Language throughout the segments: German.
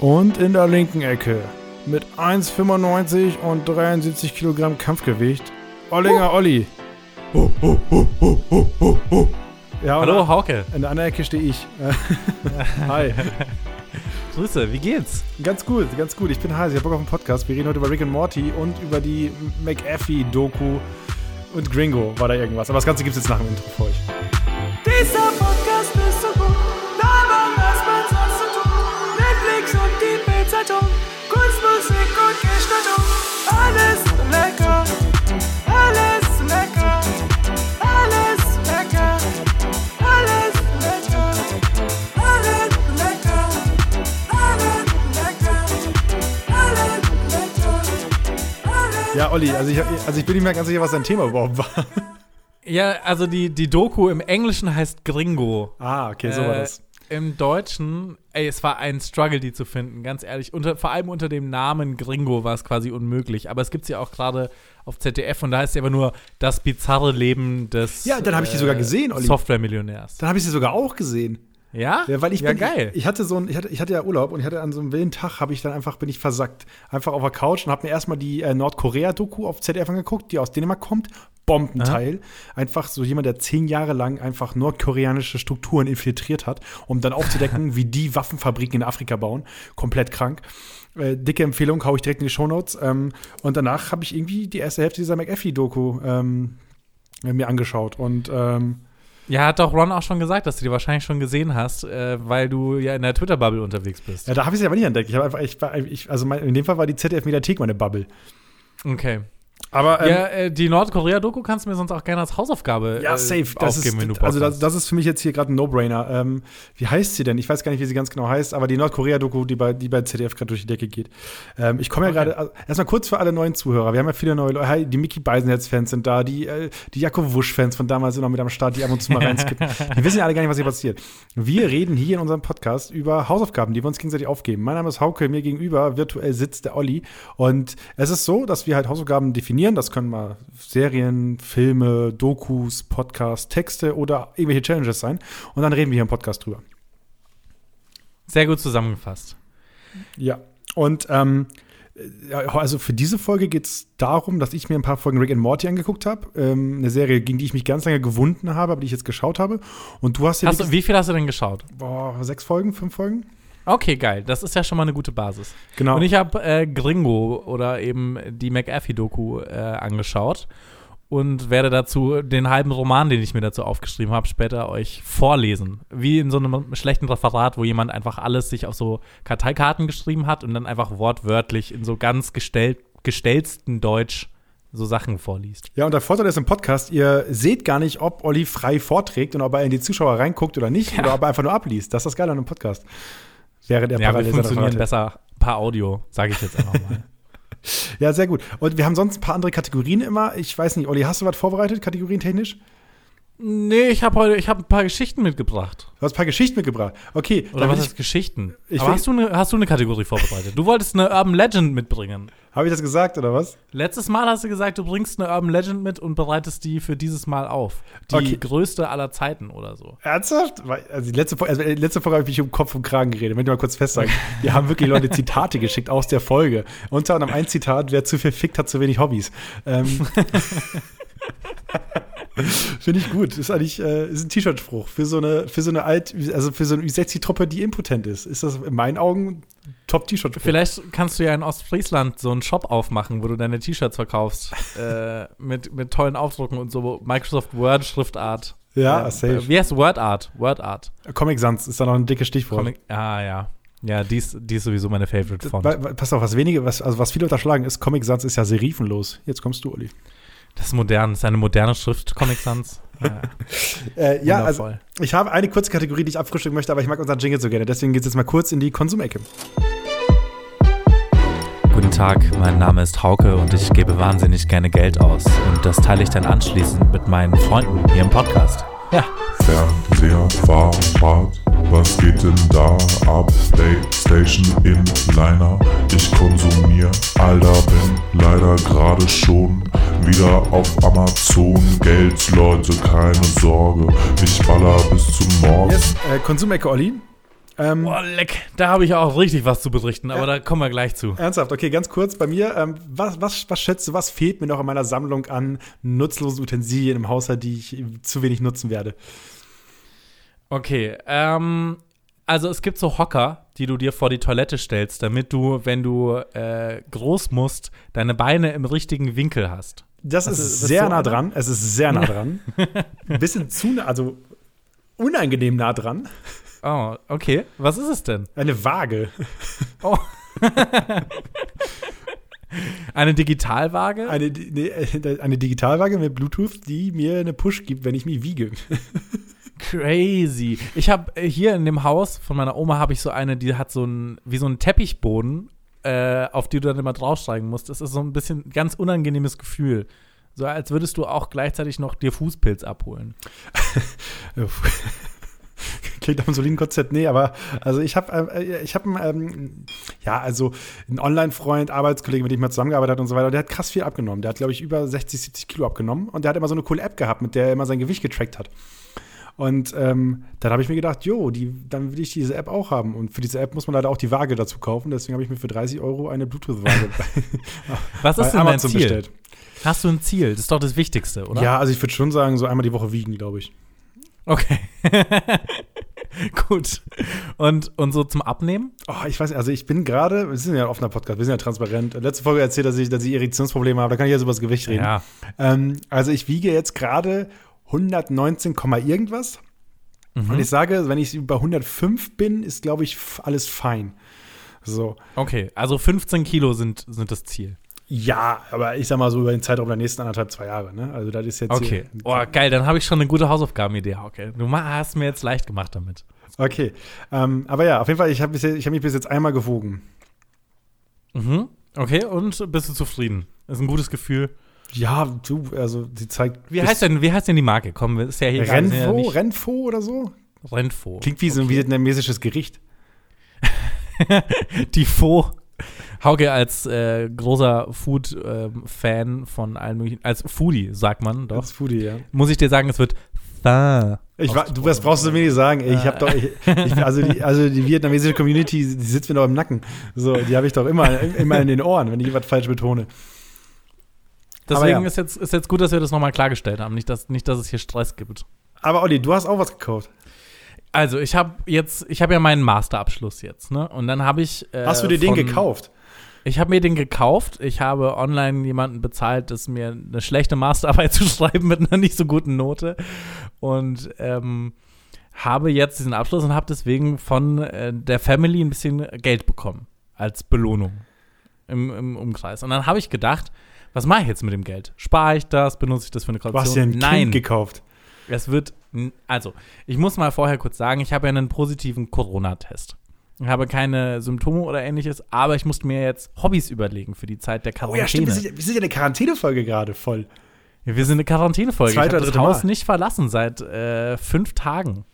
Und in der linken Ecke mit 1,95 und 73 Kilogramm Kampfgewicht Ollinger Olli. Oh, oh, oh, oh, oh, oh, oh. Ja, Hallo Hauke. In der anderen Ecke stehe ich. Hi. Grüße, wie geht's? Ganz gut, ganz gut. Ich bin heiß, ich hab Bock auf einen Podcast. Wir reden heute über Rick and Morty und über die McAfee-Doku und Gringo war da irgendwas. Aber das Ganze gibt's jetzt nach dem Intro für euch. Olli, also ich, also ich bin nicht mehr ganz sicher, was dein Thema überhaupt war. Ja, also die, die Doku im Englischen heißt Gringo. Ah, okay, so war Äh, das. Im Deutschen, ey, es war ein Struggle, die zu finden, ganz ehrlich. Unter, vor allem unter dem Namen Gringo war es quasi unmöglich. Aber es gibt sie auch gerade auf ZDF und da heißt sie aber nur das bizarre Leben des äh, Ja, dann hab ich die sogar gesehen, Olli. Software-Millionärs. Dann habe ich sie sogar auch gesehen. Ja? Ja, weil ich ja, bin, geil. Ich, ich hatte so ein, ich hatte, ich hatte ja Urlaub und ich hatte an so einem wilden Tag habe ich dann einfach bin ich versackt, einfach auf der Couch und habe mir erstmal die äh, Nordkorea-Doku auf ZDF angeguckt, die aus Dänemark kommt, Bombenteil, einfach so jemand, der zehn Jahre lang einfach nordkoreanische Strukturen infiltriert hat, um dann aufzudecken, wie die Waffenfabriken in Afrika bauen, komplett krank. Äh, dicke Empfehlung, hau ich direkt in die Shownotes. Ähm, und danach habe ich irgendwie die erste Hälfte dieser McAfee-Doku ähm, mir angeschaut und ähm, Ja, hat doch Ron auch schon gesagt, dass du die wahrscheinlich schon gesehen hast, äh, weil du ja in der Twitter-Bubble unterwegs bist. ja, da habe ich sie aber nicht entdeckt. Ich habe einfach, ich, war- ich, also mein, in dem Fall war die ZDF-Mediathek meine Bubble. Okay. Aber ähm, ja, äh, die Nordkorea-Doku kannst du mir sonst auch gerne als Hausaufgabe Ja, äh, safe. Das aufgeben, wenn du ist, Bock also das, das ist für mich jetzt hier gerade ein No-Brainer. Ähm, wie heißt sie denn? Ich weiß gar nicht, wie sie ganz genau heißt, aber die Nordkorea-Doku, die bei, die bei ZDF gerade durch die Decke geht. Ähm, ich komme ja Okay. gerade, also, erstmal kurz für alle neuen Zuhörer. Wir haben ja viele neue Leute. Hi, Die Mickey Beisenherz-Fans sind da, die, äh, die Jakob Wusch-Fans von damals sind noch mit am Start, die ab und zu mal reinskippen. die wissen ja alle gar nicht, was hier passiert. Wir reden hier in unserem Podcast über Hausaufgaben, die wir uns gegenseitig aufgeben. Mein Name ist Hauke, mir gegenüber virtuell sitzt der Olli. Und es ist so, dass wir halt Hausaufgaben definieren. Das können mal Serien, Filme, Dokus, Podcasts, Texte oder irgendwelche Challenges sein. Und dann reden wir hier im Podcast drüber. Sehr gut zusammengefasst. Ja. Und ähm, also für diese Folge geht es darum, dass ich mir ein paar Folgen Rick and Morty angeguckt habe. Ähm, eine Serie, gegen die ich mich ganz lange gewunden habe, aber die ich jetzt geschaut habe. Und du hast ja Hast du, wie viel hast du denn geschaut? boah, sechs Folgen, fünf Folgen? Okay, geil. Das ist ja schon mal eine gute Basis. Genau. Und ich habe äh, Gringo oder eben die McAfee-Doku äh, angeschaut und werde dazu den halben Roman, den ich mir dazu aufgeschrieben habe, später euch vorlesen. Wie in so einem schlechten Referat, wo jemand einfach alles sich auf so Karteikarten geschrieben hat und dann einfach wortwörtlich in so ganz gestell gestellsten Deutsch so Sachen vorliest. Ja, und der Vorteil ist im Podcast, ihr seht gar nicht, ob Olli frei vorträgt und ob er in die Zuschauer reinguckt oder nicht, oder ob er einfach nur abliest. Das ist das Geile an einem Podcast. Während er Ja, parallel funktionieren besser per Audio, sage ich jetzt einfach mal. Ja, sehr gut. Und wir haben sonst ein paar andere Kategorien immer. Ich weiß nicht, Olli, hast du was vorbereitet, kategorientechnisch? Nee, ich habe heute, ich habe ein paar Geschichten mitgebracht. Du hast ein paar Geschichten mitgebracht. Okay, Oder was ist Geschichten? ich Aber hast du, eine, hast du eine Kategorie vorbereitet? Du wolltest eine Urban Legend mitbringen. Habe ich das gesagt oder was? Letztes Mal hast du gesagt, du bringst eine Urban Legend mit und bereitest die für dieses Mal auf. Die Okay. größte aller Zeiten oder so. Ernsthaft? Also die letzte, Folge- also die letzte Folge habe ich mich um Kopf und Kragen geredet. Möchte ich mal kurz festsagen. Wir haben wirklich Leute Zitate geschickt aus der Folge. Unter anderem ein Zitat, wer zu viel fickt, hat zu wenig Hobbys. Ähm, Finde ich gut. Ist eigentlich äh, ist ein T-Shirt-Spruch für so eine für so eine alt also für so eine Ü60-Truppe, die impotent ist. Ist das in meinen Augen Top-T-Shirt-Spruch. Vielleicht kannst du ja in Ostfriesland so einen Shop aufmachen, wo du deine T-Shirts verkaufst. äh, mit, mit tollen Aufdrucken und so Microsoft Word Schriftart. Ja, Äh, safe. Wie heißt Word Art? Word Art. Comic Sans ist da noch ein dickes Stichwort. Comic, ah, ja. Ja, die ist, die ist sowieso meine Favorite Font. Pass auf, was wenige, was, also was viele unterschlagen ist, Comic Sans ist ja serifenlos. Jetzt kommst du, Olli. Das ist modern, das ist eine moderne Schrift, Comic Sans. Ja, Äh, ja, also ich habe eine kurze Kategorie, die ich abfrühstücken möchte, aber ich mag unseren Jingle so gerne. Deswegen geht es jetzt mal kurz in die Konsumecke. Guten Tag, mein Name ist Hauke und ich gebe wahnsinnig gerne Geld aus. Und das teile ich dann anschließend mit meinen Freunden hier im Podcast. Ja. Fernseher, Fahrrad, was geht denn da ab? Playstation in Liner, ich konsumier, Alter, bin leider gerade schon wieder auf Amazon. Geld, Leute, keine Sorge, ich baller bis zum Morgen. Yes, äh, Konsumecke, Olli. Ähm, Boah, leck. Da habe ich auch richtig was zu berichten, aber da kommen wir gleich zu. Ernsthaft, okay, ganz kurz bei mir. Ähm, was, was, was schätzt du, was fehlt mir noch in meiner Sammlung an nutzlosen Utensilien im Haushalt, die ich zu wenig nutzen werde? Okay, ähm, also es gibt so Hocker, die du dir vor die Toilette stellst, damit du, wenn du äh, groß musst, deine Beine im richtigen Winkel hast. Das, Also, ist sehr du nah dran. Es ist sehr nah dran. Ein bisschen zu nah, also unangenehm nah dran. Oh, okay. Was ist es denn? Eine Waage. Oh. Eine Digitalwaage? Eine, eine Digitalwaage mit Bluetooth, die mir eine Push gibt, wenn ich mich wiege. Crazy. Ich habe hier in dem Haus von meiner Oma habe ich so eine, die hat so ein wie so einen Teppichboden, äh, auf die du dann immer draufsteigen musst. Das ist so ein bisschen ganz unangenehmes Gefühl. So als würdest du auch gleichzeitig noch dir Fußpilz abholen. Klingt nach einem soliden Konzept. Nee, aber also ich habe äh, ich habe ähm, ja, also ein Online-Freund, Arbeitskollege, mit dem ich mal zusammengearbeitet habe und so weiter, der hat krass viel abgenommen. Der hat, glaube ich, über 60, 70 Kilo abgenommen und der hat immer so eine coole App gehabt, mit der er immer sein Gewicht getrackt hat. Und ähm, dann habe ich mir gedacht, jo, die, dann will ich diese App auch haben. Und für diese App muss man leider auch die Waage dazu kaufen. Deswegen habe ich mir für 30 Euro eine Bluetooth-Waage Was ist denn dein Ziel? bestellt. Hast du ein Ziel? Das ist doch das Wichtigste, oder? Ja, also ich würde schon sagen, so einmal die Woche wiegen, glaube ich. Okay. Gut. Und, und so zum Abnehmen? Oh, ich weiß also ich bin gerade, wir sind ja ein offener Podcast, wir sind ja transparent. Letzte Folge erzählt, dass ich, dass ich Erektionsprobleme habe, da kann ich jetzt über das Gewicht reden. Ja. Ähm, also ich wiege jetzt gerade 119, Komma irgendwas. Mhm. Und ich sage, wenn ich über 105 bin, ist, glaube ich, alles fein. So. Okay, also 15 Kilo sind, sind das Ziel. Ja, aber ich sag mal so über den Zeitraum der nächsten anderthalb, zwei Jahre, ne? Also das ist jetzt Okay. hier- Oh, geil, dann habe ich schon eine gute Hausaufgabenidee. Okay. Du hast mir jetzt leicht gemacht damit. Okay. Ähm, aber ja, auf jeden Fall, ich habe hab mich bis jetzt einmal gewogen. Mhm. Okay, und bist du zufrieden? Ist ein gutes Gefühl. Ja, du, also die zeigt. Wie heißt denn, wie heißt denn die Marke? Komm, ist ja hier sind ja Renfo? nicht- Renfo oder so? Renfo. Klingt wie so ein vietnamesisches Gericht. die Fo. Hauke als äh, großer Food-Fan von allen möglichen, als Foodie, sagt man doch. Das Foodie, ja. Muss ich dir sagen, es wird Pho. Ich wa- du, das brauchst du mir nicht sagen. Ich habe doch, ich, ich, also, die, also die vietnamesische Community, die sitzt mir doch im Nacken. So, die habe ich doch immer, immer in den Ohren, wenn ich was falsch betone. Deswegen ja. ist, jetzt, ist jetzt gut, dass wir das nochmal klargestellt haben. Nicht dass, nicht, dass es hier Stress gibt. Aber Olli, du hast auch was gekauft. Also, ich habe jetzt, ich habe ja meinen Masterabschluss jetzt, ne? Und dann habe ich. Äh, Hast du dir den gekauft? Ich habe mir den gekauft. Ich habe online jemanden bezahlt, das mir eine schlechte Masterarbeit zu schreiben mit einer nicht so guten Note. Und ähm, habe jetzt diesen Abschluss und habe deswegen von äh, der Family ein bisschen Geld bekommen als Belohnung im, im Umkreis. Und dann habe ich gedacht, was mache ich jetzt mit dem Geld? Spare ich das? Benutze ich das für eine Du hast Kaution? dir ein Nein. Kind gekauft. Es wird, also, ich muss mal vorher kurz sagen, ich habe ja einen positiven Corona-Test. Ich habe keine Symptome oder ähnliches, aber ich musste mir jetzt Hobbys überlegen für die Zeit der Oh Quarantäne. ja, stimmt. Wir sind, ja- wir sind ja eine Quarantänefolge gerade voll. Wir sind eine Quarantänefolge. Ich habe oder das dritte Haus Mal. nicht verlassen seit äh, fünf Tagen.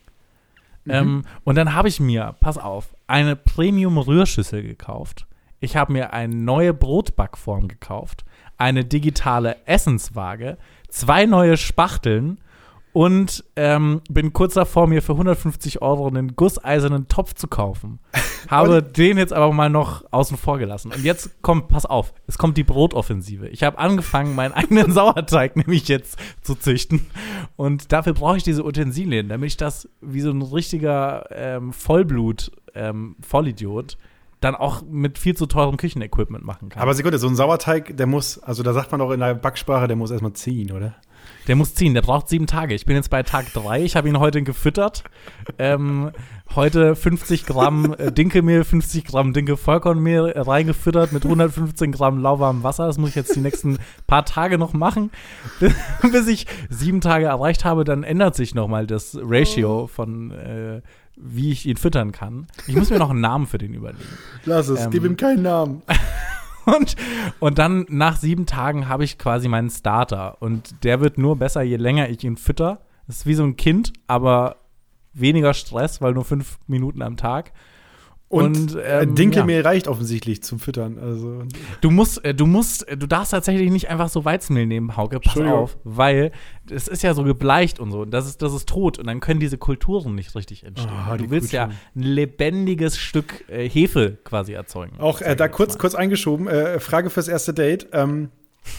Mhm. Ähm, und dann habe ich mir, pass auf, eine Premium-Rührschüssel gekauft. Ich habe mir eine neue Brotbackform gekauft, eine digitale Essenswaage, zwei neue Spachteln und ähm, bin kurz davor, mir für 150 Euro einen gusseisernen Topf zu kaufen. Habe den jetzt aber mal noch außen vor gelassen. Und jetzt kommt, pass auf, es kommt die Brotoffensive. Ich habe angefangen, meinen eigenen Sauerteig nämlich jetzt zu züchten. Und dafür brauche ich diese Utensilien, damit ich das wie so ein richtiger ähm, Vollblut, ähm, Vollidiot, dann auch mit viel zu teurem Küchenequipment machen kann. Aber Sekunde, so ein Sauerteig, der muss, also da sagt man doch in der Backsprache, der muss erstmal ziehen, oder? Der muss ziehen, der braucht sieben Tage. Ich bin jetzt bei Tag drei. Ich habe ihn heute gefüttert. Ähm, heute 50 Gramm äh, Dinkelmehl, 50 Gramm Dinkel-Vollkornmehl reingefüttert mit 115 Gramm lauwarmem Wasser. Das muss ich jetzt die nächsten paar Tage noch machen. Bis ich sieben Tage erreicht habe, dann ändert sich nochmal das Ratio von, äh, wie ich ihn füttern kann. Ich muss mir noch einen Namen für den überlegen. Lass es, Ähm, gib ihm keinen Namen. Und, und dann nach sieben Tagen habe ich quasi meinen Starter. Und der wird nur besser, je länger ich ihn fütter. Das ist wie so ein Kind, aber weniger Stress, weil nur fünf Minuten am Tag. Und, Und, äh, ähm, Dinkelmehl reicht offensichtlich zum Füttern. Also, Du musst, äh, du musst, äh, du darfst tatsächlich nicht einfach so Weizenmehl nehmen, Hauke, pass auf, weil es ist ja so gebleicht und so, und das ist, das ist tot und dann können diese Kulturen nicht richtig entstehen. Die du willst ja Kulturen. ein lebendiges Stück äh, Hefe quasi erzeugen. auch äh, da kurz, mal. kurz eingeschoben, äh, Frage fürs erste Date. Ähm,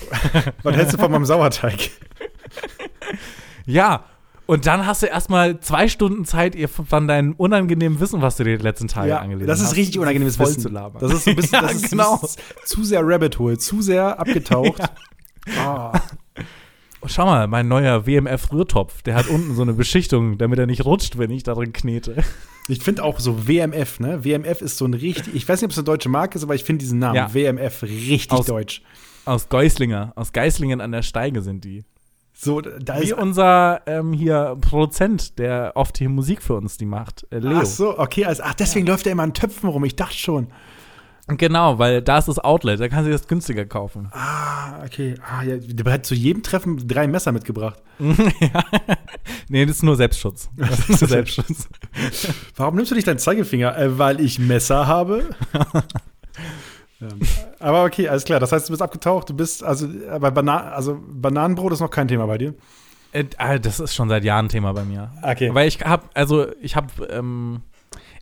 was hältst du von meinem Sauerteig? Ja, und dann hast du erstmal zwei Stunden Zeit, ihr von deinem unangenehmen Wissen, was du dir die letzten Tage angelesen das hast. ist richtig unangenehmes Wissen. zu labern. Das ist so ein bisschen, Ja, das genau. das ist zu sehr Rabbit Hole, zu sehr abgetaucht. Ah. Oh, schau mal, mein neuer WMF-Rührtopf, der hat unten so eine Beschichtung, damit er nicht rutscht, wenn ich darin knete. Ich finde auch so WMF, ne? WMF ist so ein richtig, ich weiß nicht, ob es eine deutsche Marke ist, aber ich finde diesen Namen Ja. WMF richtig Aus- deutsch. Aus Geislinger, aus Geislingen an der Steige sind die. So, da Wie ist unser ähm, hier Produzent, der oft hier Musik für uns die macht, äh, Leo. Ach so, okay, also, ach, deswegen läuft er immer in Töpfen rum. Ich dachte schon. Genau, weil da ist das Outlet, da kann sie das günstiger kaufen. Ah, okay. Ah, ja, der hat zu jedem Treffen drei Messer mitgebracht. ja. Nee, das ist nur Selbstschutz. Das ist nur Selbstschutz. Warum nimmst du nicht deinen Zeigefinger? Äh, weil ich Messer habe. ähm, aber okay, alles klar. Das heißt, du bist abgetaucht. Du bist, also, bei Bana also Bananenbrot ist noch kein Thema bei dir. Äh, ah, das ist schon seit Jahren Thema bei mir. Okay. Weil ich hab, also ich hab, ähm,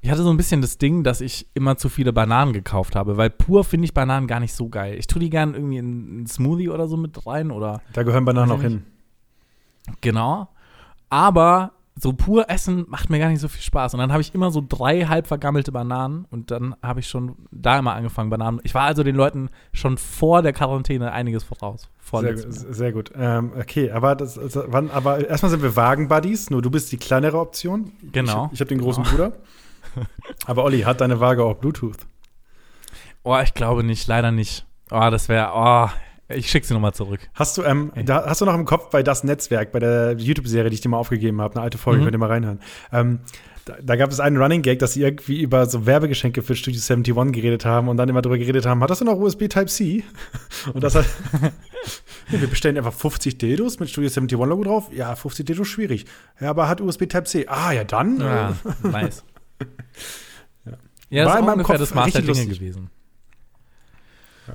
ich hatte so ein bisschen das Ding, dass ich immer zu viele Bananen gekauft habe, weil pur finde ich Bananen gar nicht so geil. Ich tue die gern irgendwie in einen Smoothie oder so mit rein oder Da gehören Bananen auch hin. genau. Aber so pur essen macht mir gar nicht so viel Spaß. Und dann habe ich immer so drei halb vergammelte Bananen und dann habe ich schon da immer angefangen, Bananen. Ich war also den Leuten schon vor der Quarantäne einiges voraus. Vor Sehr, sehr gut. Ähm, okay, aber, das, das, wann, aber erstmal sind wir Wagen-Buddies. Nur du bist die kleinere Option. Genau. Ich, ich habe den großen Bruder. Aber Olli, hat deine Waage auch Bluetooth? Oh, ich glaube nicht, leider nicht. Oh, das wäre, oh, ich schicke sie nochmal zurück. Hast du, ähm, da, hast du noch im Kopf bei das Netzwerk, bei der YouTube-Serie, die ich dir mal aufgegeben habe, eine alte Folge, Mhm. könnt ihr mal reinhören. Ähm, da, da gab es einen Running Gag, dass sie irgendwie über so Werbegeschenke für Studio 71 geredet haben und dann immer darüber geredet haben, hat das denn noch USB Type-C? Und das hat, Ja, wir bestellen einfach 50 Dildos mit Studio 71 Logo drauf. Ja, 50 Dildos schwierig. Ja, aber hat USB Type-C. Ah, ja, dann. Ja, nice. Ja. Ja, War das in ist ungefähr Kopf das Maß der Dinge lustig. gewesen.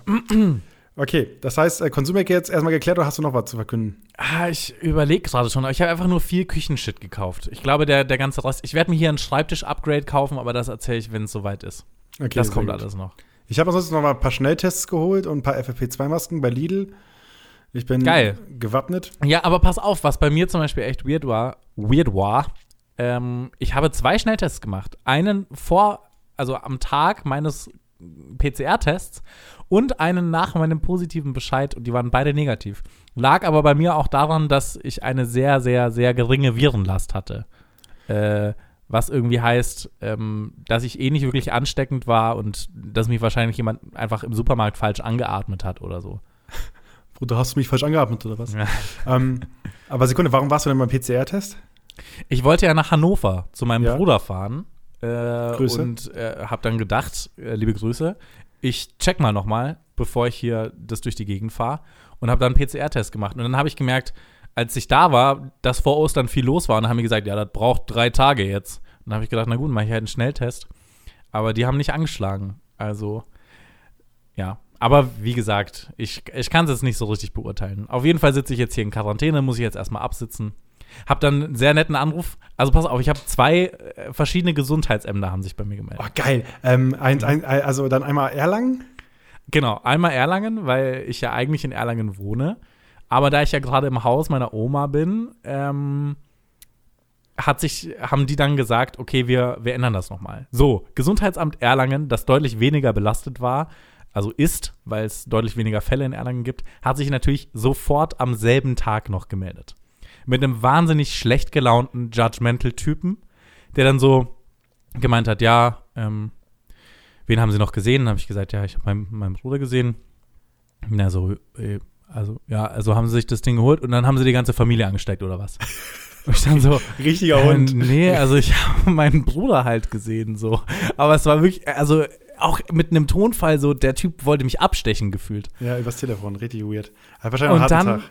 Okay, das heißt, äh, Konsumecke jetzt erstmal geklärt oder hast du noch was zu verkünden? Ah, ich überlege gerade schon, ich habe einfach nur viel Küchenshit gekauft. Ich glaube, der, der ganze Rest. Ich werde mir hier ein Schreibtisch-Upgrade kaufen, aber das erzähle ich, wenn es soweit ist. Okay, das kommt gut. alles noch. Ich habe ansonsten noch mal ein paar Schnelltests geholt und ein paar FFP2-Masken bei Lidl. Ich bin Geil. gewappnet. Ja, aber pass auf, was bei mir zum Beispiel echt weird war, weird war, ähm, ich habe zwei Schnelltests gemacht. Einen vor, also am Tag meines PCR-Tests und einen nach meinem positiven Bescheid und die waren beide negativ. Lag aber bei mir auch daran, dass ich eine sehr, sehr, sehr geringe Virenlast hatte. Äh, was irgendwie heißt, ähm, dass ich eh nicht wirklich ansteckend war und dass mich wahrscheinlich jemand einfach im Supermarkt falsch angeatmet hat oder so. Bruder, hast du mich falsch angeatmet oder was? Ja. ähm, aber Sekunde, warum warst du denn beim PCR-Test? Ich wollte ja nach Hannover zu meinem Ja. Bruder fahren äh, Grüße. und äh, habe dann gedacht, äh, liebe Grüße, ich check mal noch mal, bevor ich hier das durch die Gegend fahre und habe dann einen PCR-Test gemacht. Und dann habe ich gemerkt, als ich da war, dass vor Ostern viel los war und haben die gesagt, ja, das braucht drei Tage jetzt. Und dann habe ich gedacht, na gut, mache ich halt einen Schnelltest. Aber die haben nicht angeschlagen. Also, ja. Aber wie gesagt, ich, ich kann es jetzt nicht so richtig beurteilen. Auf jeden Fall sitze ich jetzt hier in Quarantäne, muss ich jetzt erstmal absitzen. Hab dann einen sehr netten Anruf. Also pass auf, ich habe zwei äh, verschiedene Gesundheitsämter haben sich bei mir gemeldet. Oh, geil. Ähm, ein, ein, also dann einmal Erlangen. Genau, einmal Erlangen, weil ich ja eigentlich in Erlangen wohne. Aber da ich ja gerade im Haus meiner Oma bin, ähm, hat sich, haben die dann gesagt, okay, wir, wir ändern das nochmal. So, Gesundheitsamt Erlangen, das deutlich weniger belastet war, also ist, weil es deutlich weniger Fälle in Erlangen gibt, hat sich natürlich sofort am selben Tag noch gemeldet. Mit einem wahnsinnig schlecht gelaunten Judgmental-Typen, der dann so gemeint hat, ja, ähm, wen haben Sie noch gesehen? Dann habe ich gesagt, ja, ich habe meinen, meinen Bruder gesehen. Na, so, äh, also, ja, also haben sie sich das Ding geholt und dann haben sie die ganze Familie angesteckt oder was? Und ich dann so, Richtiger äh, Hund. nee, also ich habe meinen Bruder halt gesehen, so. Aber es war wirklich, also auch mit einem Tonfall so, der Typ wollte mich abstechen gefühlt. Ja, übers Telefon. Richtig weird. Hat wahrscheinlich Und einen dann, Tag.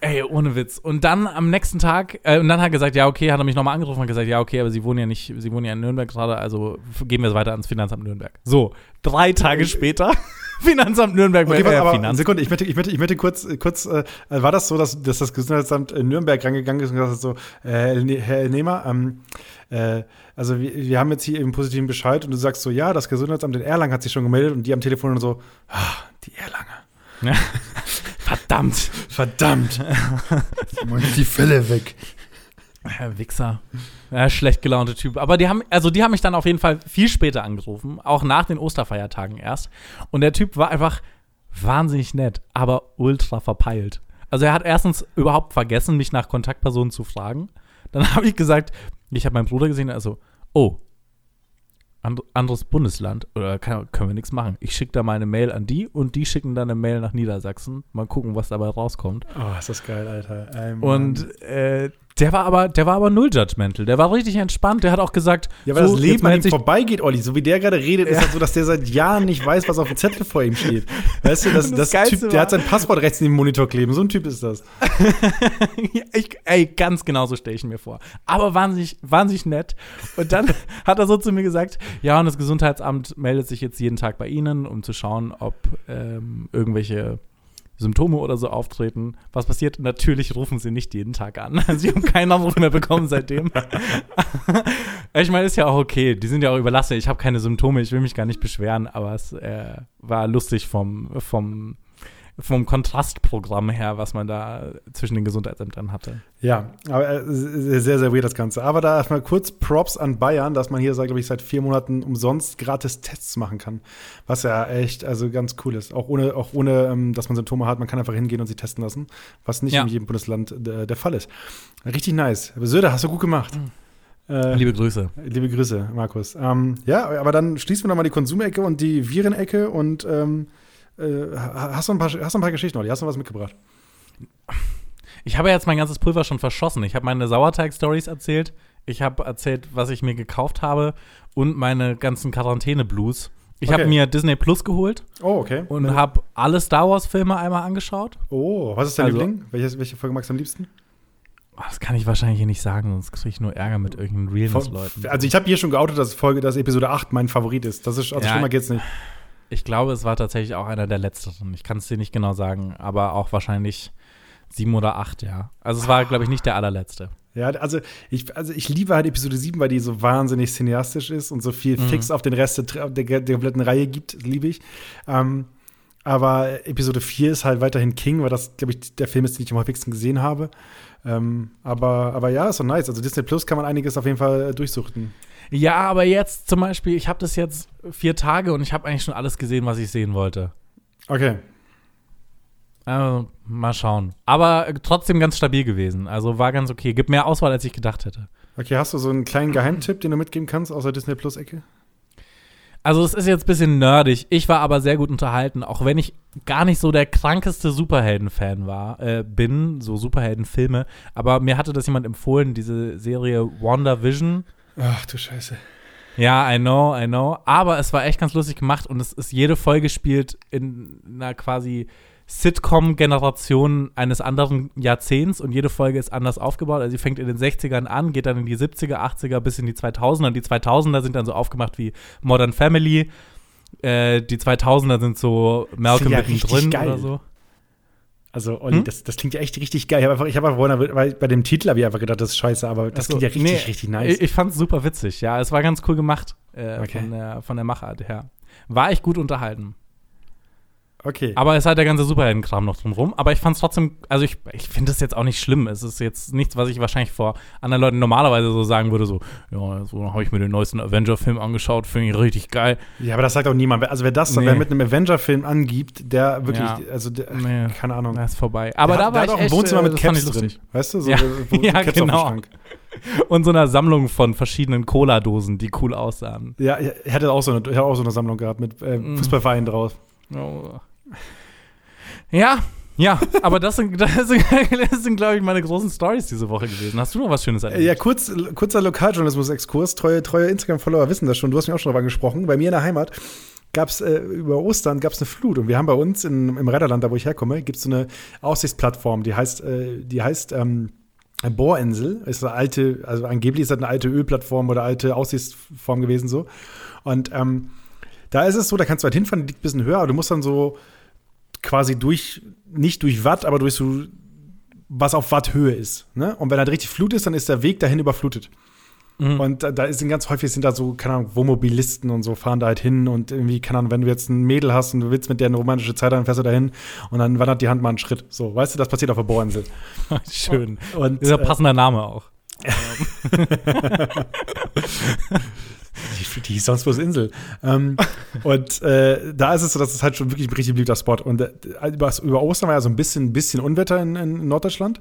Ey, ohne Witz. Und dann am nächsten Tag, äh, und dann hat er gesagt, ja, okay, hat er mich nochmal angerufen und gesagt, ja, okay, aber Sie wohnen ja nicht, Sie wohnen ja in Nürnberg gerade, also gehen wir weiter ans Finanzamt Nürnberg. So, drei Tage später, Finanzamt Nürnberg, Okay, äh, was, aber Finanz- Sekunde, ich möchte, ich möchte, ich möchte kurz, kurz äh, war das so, dass, dass das Gesundheitsamt in Nürnberg rangegangen ist und gesagt hat, so, äh, Ne- Herr Nehmer, ähm, äh, also wir, wir haben jetzt hier eben positiven Bescheid und du sagst so, ja, das Gesundheitsamt in Erlangen hat sich schon gemeldet und die am Telefon und so, ah, die Erlanger. Verdammt. Verdammt. die Fälle weg. Herr Wichser. Ja, schlecht gelaunte Typ. Aber die haben, also die haben mich dann auf jeden Fall viel später angerufen, auch nach den Osterfeiertagen erst. Und der Typ war einfach wahnsinnig nett, aber ultra verpeilt. Also er hat erstens überhaupt vergessen, mich nach Kontaktpersonen zu fragen. Dann habe ich gesagt, ich habe meinen Bruder gesehen, also, oh, and, anderes Bundesland, oder kann, können wir nichts machen. Ich schicke da mal eine Mail an die und die schicken dann eine Mail nach Niedersachsen. Mal gucken, was dabei rauskommt. Oh, ist das geil, Alter. Ey, Mann. Und äh, der war aber, der war aber null judgmental. Der war richtig entspannt. Der hat auch gesagt, ja, weil so, das Leben an ihm vorbeigeht, Olli. So wie der gerade redet, ist halt so, dass der seit Jahren nicht weiß, was auf dem Zettel vor ihm steht. Weißt du, das, das, das Typ, der war- hat sein Passwort rechts neben dem Monitor kleben. So ein Typ ist das. ich, ey, ganz genau so stelle ich ihn mir vor. Aber wahnsinnig, wahnsinnig nett. Und dann hat er so zu mir gesagt, ja, und das Gesundheitsamt meldet sich jetzt jeden Tag bei Ihnen, um zu schauen, ob ähm, irgendwelche Symptome oder so auftreten. Was passiert? Natürlich rufen sie nicht jeden Tag an. Sie haben keinen Anruf mehr bekommen seitdem. ich meine, ist ja auch okay. Die sind ja auch überlastet. Ich habe keine Symptome. Ich will mich gar nicht beschweren. Aber es äh, war lustig vom, vom, vom Kontrastprogramm her, was man da zwischen den Gesundheitsämtern hatte. Ja, aber äh, sehr, sehr weird das Ganze. Aber da erstmal kurz Props an Bayern, dass man hier, glaube ich, seit vier Monaten umsonst gratis Tests machen kann. Was ja echt also ganz cool ist. Auch ohne, auch ohne ähm, dass man Symptome hat, man kann einfach hingehen und sich testen lassen, was nicht Ja. in jedem Bundesland der, der Fall ist. Richtig nice. Aber Söder, hast du gut gemacht. Äh, Liebe Grüße. Liebe Grüße, Markus. Ähm, ja, aber dann schließen wir nochmal die Konsumecke und die Virenecke und ähm, äh, hast, du ein paar, hast du ein paar Geschichten, Olli? Hast du was mitgebracht? Ich habe jetzt mein ganzes Pulver schon verschossen. Ich habe meine Sauerteig-Stories erzählt. Ich habe erzählt, was ich mir gekauft habe und meine ganzen Quarantäne-Blues. Ich Okay. habe mir Disney Plus geholt Oh, okay. und habe alle Star Wars-Filme einmal angeschaut. Oh, was ist dein Also- Liebling? Welche, welche Folge magst du am liebsten? Oh, das kann ich wahrscheinlich hier nicht sagen, sonst kriege ich nur Ärger mit irgendeinen Realness-Leuten. Also ich habe hier schon geoutet, dass Folge, dass Episode 8 mein Favorit ist. Das ist also Ja. schlimmer geht's nicht. Ich glaube, es war tatsächlich auch einer der letzteren. Ich kann es dir nicht genau sagen, aber auch wahrscheinlich sieben oder acht, ja. Also es war, glaube ich, nicht der allerletzte. Ja, also ich, also ich liebe halt Episode 7, weil die so wahnsinnig cineastisch ist und so viel Mhm. Fix auf den Rest der, der, der kompletten Reihe gibt, liebe ich. Ähm, aber Episode 4 ist halt weiterhin King, weil das, glaube ich, der Film ist, den ich am häufigsten gesehen habe. Ähm, aber, aber ja, ist doch nice. Also Disney Plus kann man einiges auf jeden Fall durchsuchten. Ja, aber jetzt zum Beispiel, ich habe das jetzt vier Tage und ich habe eigentlich schon alles gesehen, was ich sehen wollte. Okay. Also, mal schauen. Aber äh, trotzdem ganz stabil gewesen. Also war ganz okay. Gibt mehr Auswahl, als ich gedacht hätte. Okay, hast du so einen kleinen Geheimtipp, den du mitgeben kannst, außer Disney Plus-Ecke? Also es ist jetzt ein bisschen nerdig. Ich war aber sehr gut unterhalten, auch wenn ich gar nicht so der krankeste Superhelden-Fan war, äh, bin, so Superhelden-Filme. Aber mir hatte das jemand empfohlen, diese Serie WandaVision. Ach du Scheiße. Ja, I know, I know. Aber es war echt ganz lustig gemacht und es ist jede Folge spielt in einer quasi Sitcom-Generation eines anderen Jahrzehnts und jede Folge ist anders aufgebaut. Also sie fängt in den 60ern an, geht dann in die 70er, 80er bis in die 2000er. Die 2000er sind dann so aufgemacht wie Modern Family. Äh, die 2000er sind so Malcolm ja mittendrin oder so. Also, Olli, Hm? das, das klingt ja echt richtig geil. Ich habe einfach, ich habe einfach vorhin- weil bei dem Titel habe ich einfach gedacht, das ist scheiße, aber das Ach so, klingt ja richtig, nee, richtig nice. Ich, ich fand's super witzig, ja. Es war ganz cool gemacht äh, Okay. von, der, von der Machart her. War ich gut unterhalten. Okay. Aber es ist halt der ganze Superheldenkram noch drumherum. Aber ich fand es trotzdem, also ich, ich finde es jetzt auch nicht schlimm. Es ist jetzt nichts, was ich wahrscheinlich vor anderen Leuten normalerweise so sagen würde: so, ja, so habe ich mir den neuesten Avenger-Film angeschaut, finde ich richtig geil. ja, aber das sagt auch niemand. Also, wer das Nee. wer mit einem Avenger-Film angibt, der wirklich, Ja. also, der, Nee. keine Ahnung. Da ist vorbei. Aber der da war der ich auch ein Wohnzimmer äh, mit das Caps ich drin. Weißt du? So, Ja. wo Ja, Caps genau. Und so einer Sammlung von verschiedenen Cola-Dosen, die cool aussahen. Ja, er hatte auch so eine, er hat auch so eine Sammlung gehabt mit äh, Mm. Fußballvereinen drauf. Oh. Ja, ja, aber das sind, das sind, sind glaube ich, meine großen Stories diese Woche gewesen. Hast du noch was Schönes erlebt? Ja, kurz, kurzer Lokaljournalismus-Exkurs. Treue, treue Instagram-Follower wissen das schon. Du hast mich auch schon darüber angesprochen. Bei mir in der Heimat gab es äh, über Ostern gab es eine Flut und wir haben bei uns in, im Redderland, da wo ich herkomme, gibt es so eine Aussichtsplattform, die heißt, äh, die heißt ähm, Bohrinsel. Ist eine alte, also angeblich ist das eine alte Ölplattform oder alte Aussichtsform gewesen so. Und ähm, da ist es so, da kannst du halt hinfahren, die liegt ein bisschen höher, aber du musst dann so quasi durch, nicht durch Watt, aber durch so, was auf Watt Höhe ist. Ne? Und wenn halt richtig Flut ist, dann ist der Weg dahin überflutet. Und da, da ist ganz häufig sind da so, keine Ahnung, Wohnmobilisten und so fahren da halt hin und irgendwie, keine Ahnung, wenn du jetzt ein Mädel hast und du willst mit der eine romantische Zeit haben, fährst du da hin und dann wandert die Hand mal einen Schritt. So, weißt du, das passiert auf der Bohrinsel. Schön. Und, Dieser äh, passender Name auch. Die, die sonst bloß Insel. Ähm, und äh, da ist es so, dass es halt schon wirklich ein richtig beliebter Spot. Und äh, über, über Ostern war ja so ein bisschen, bisschen Unwetter in, in Norddeutschland.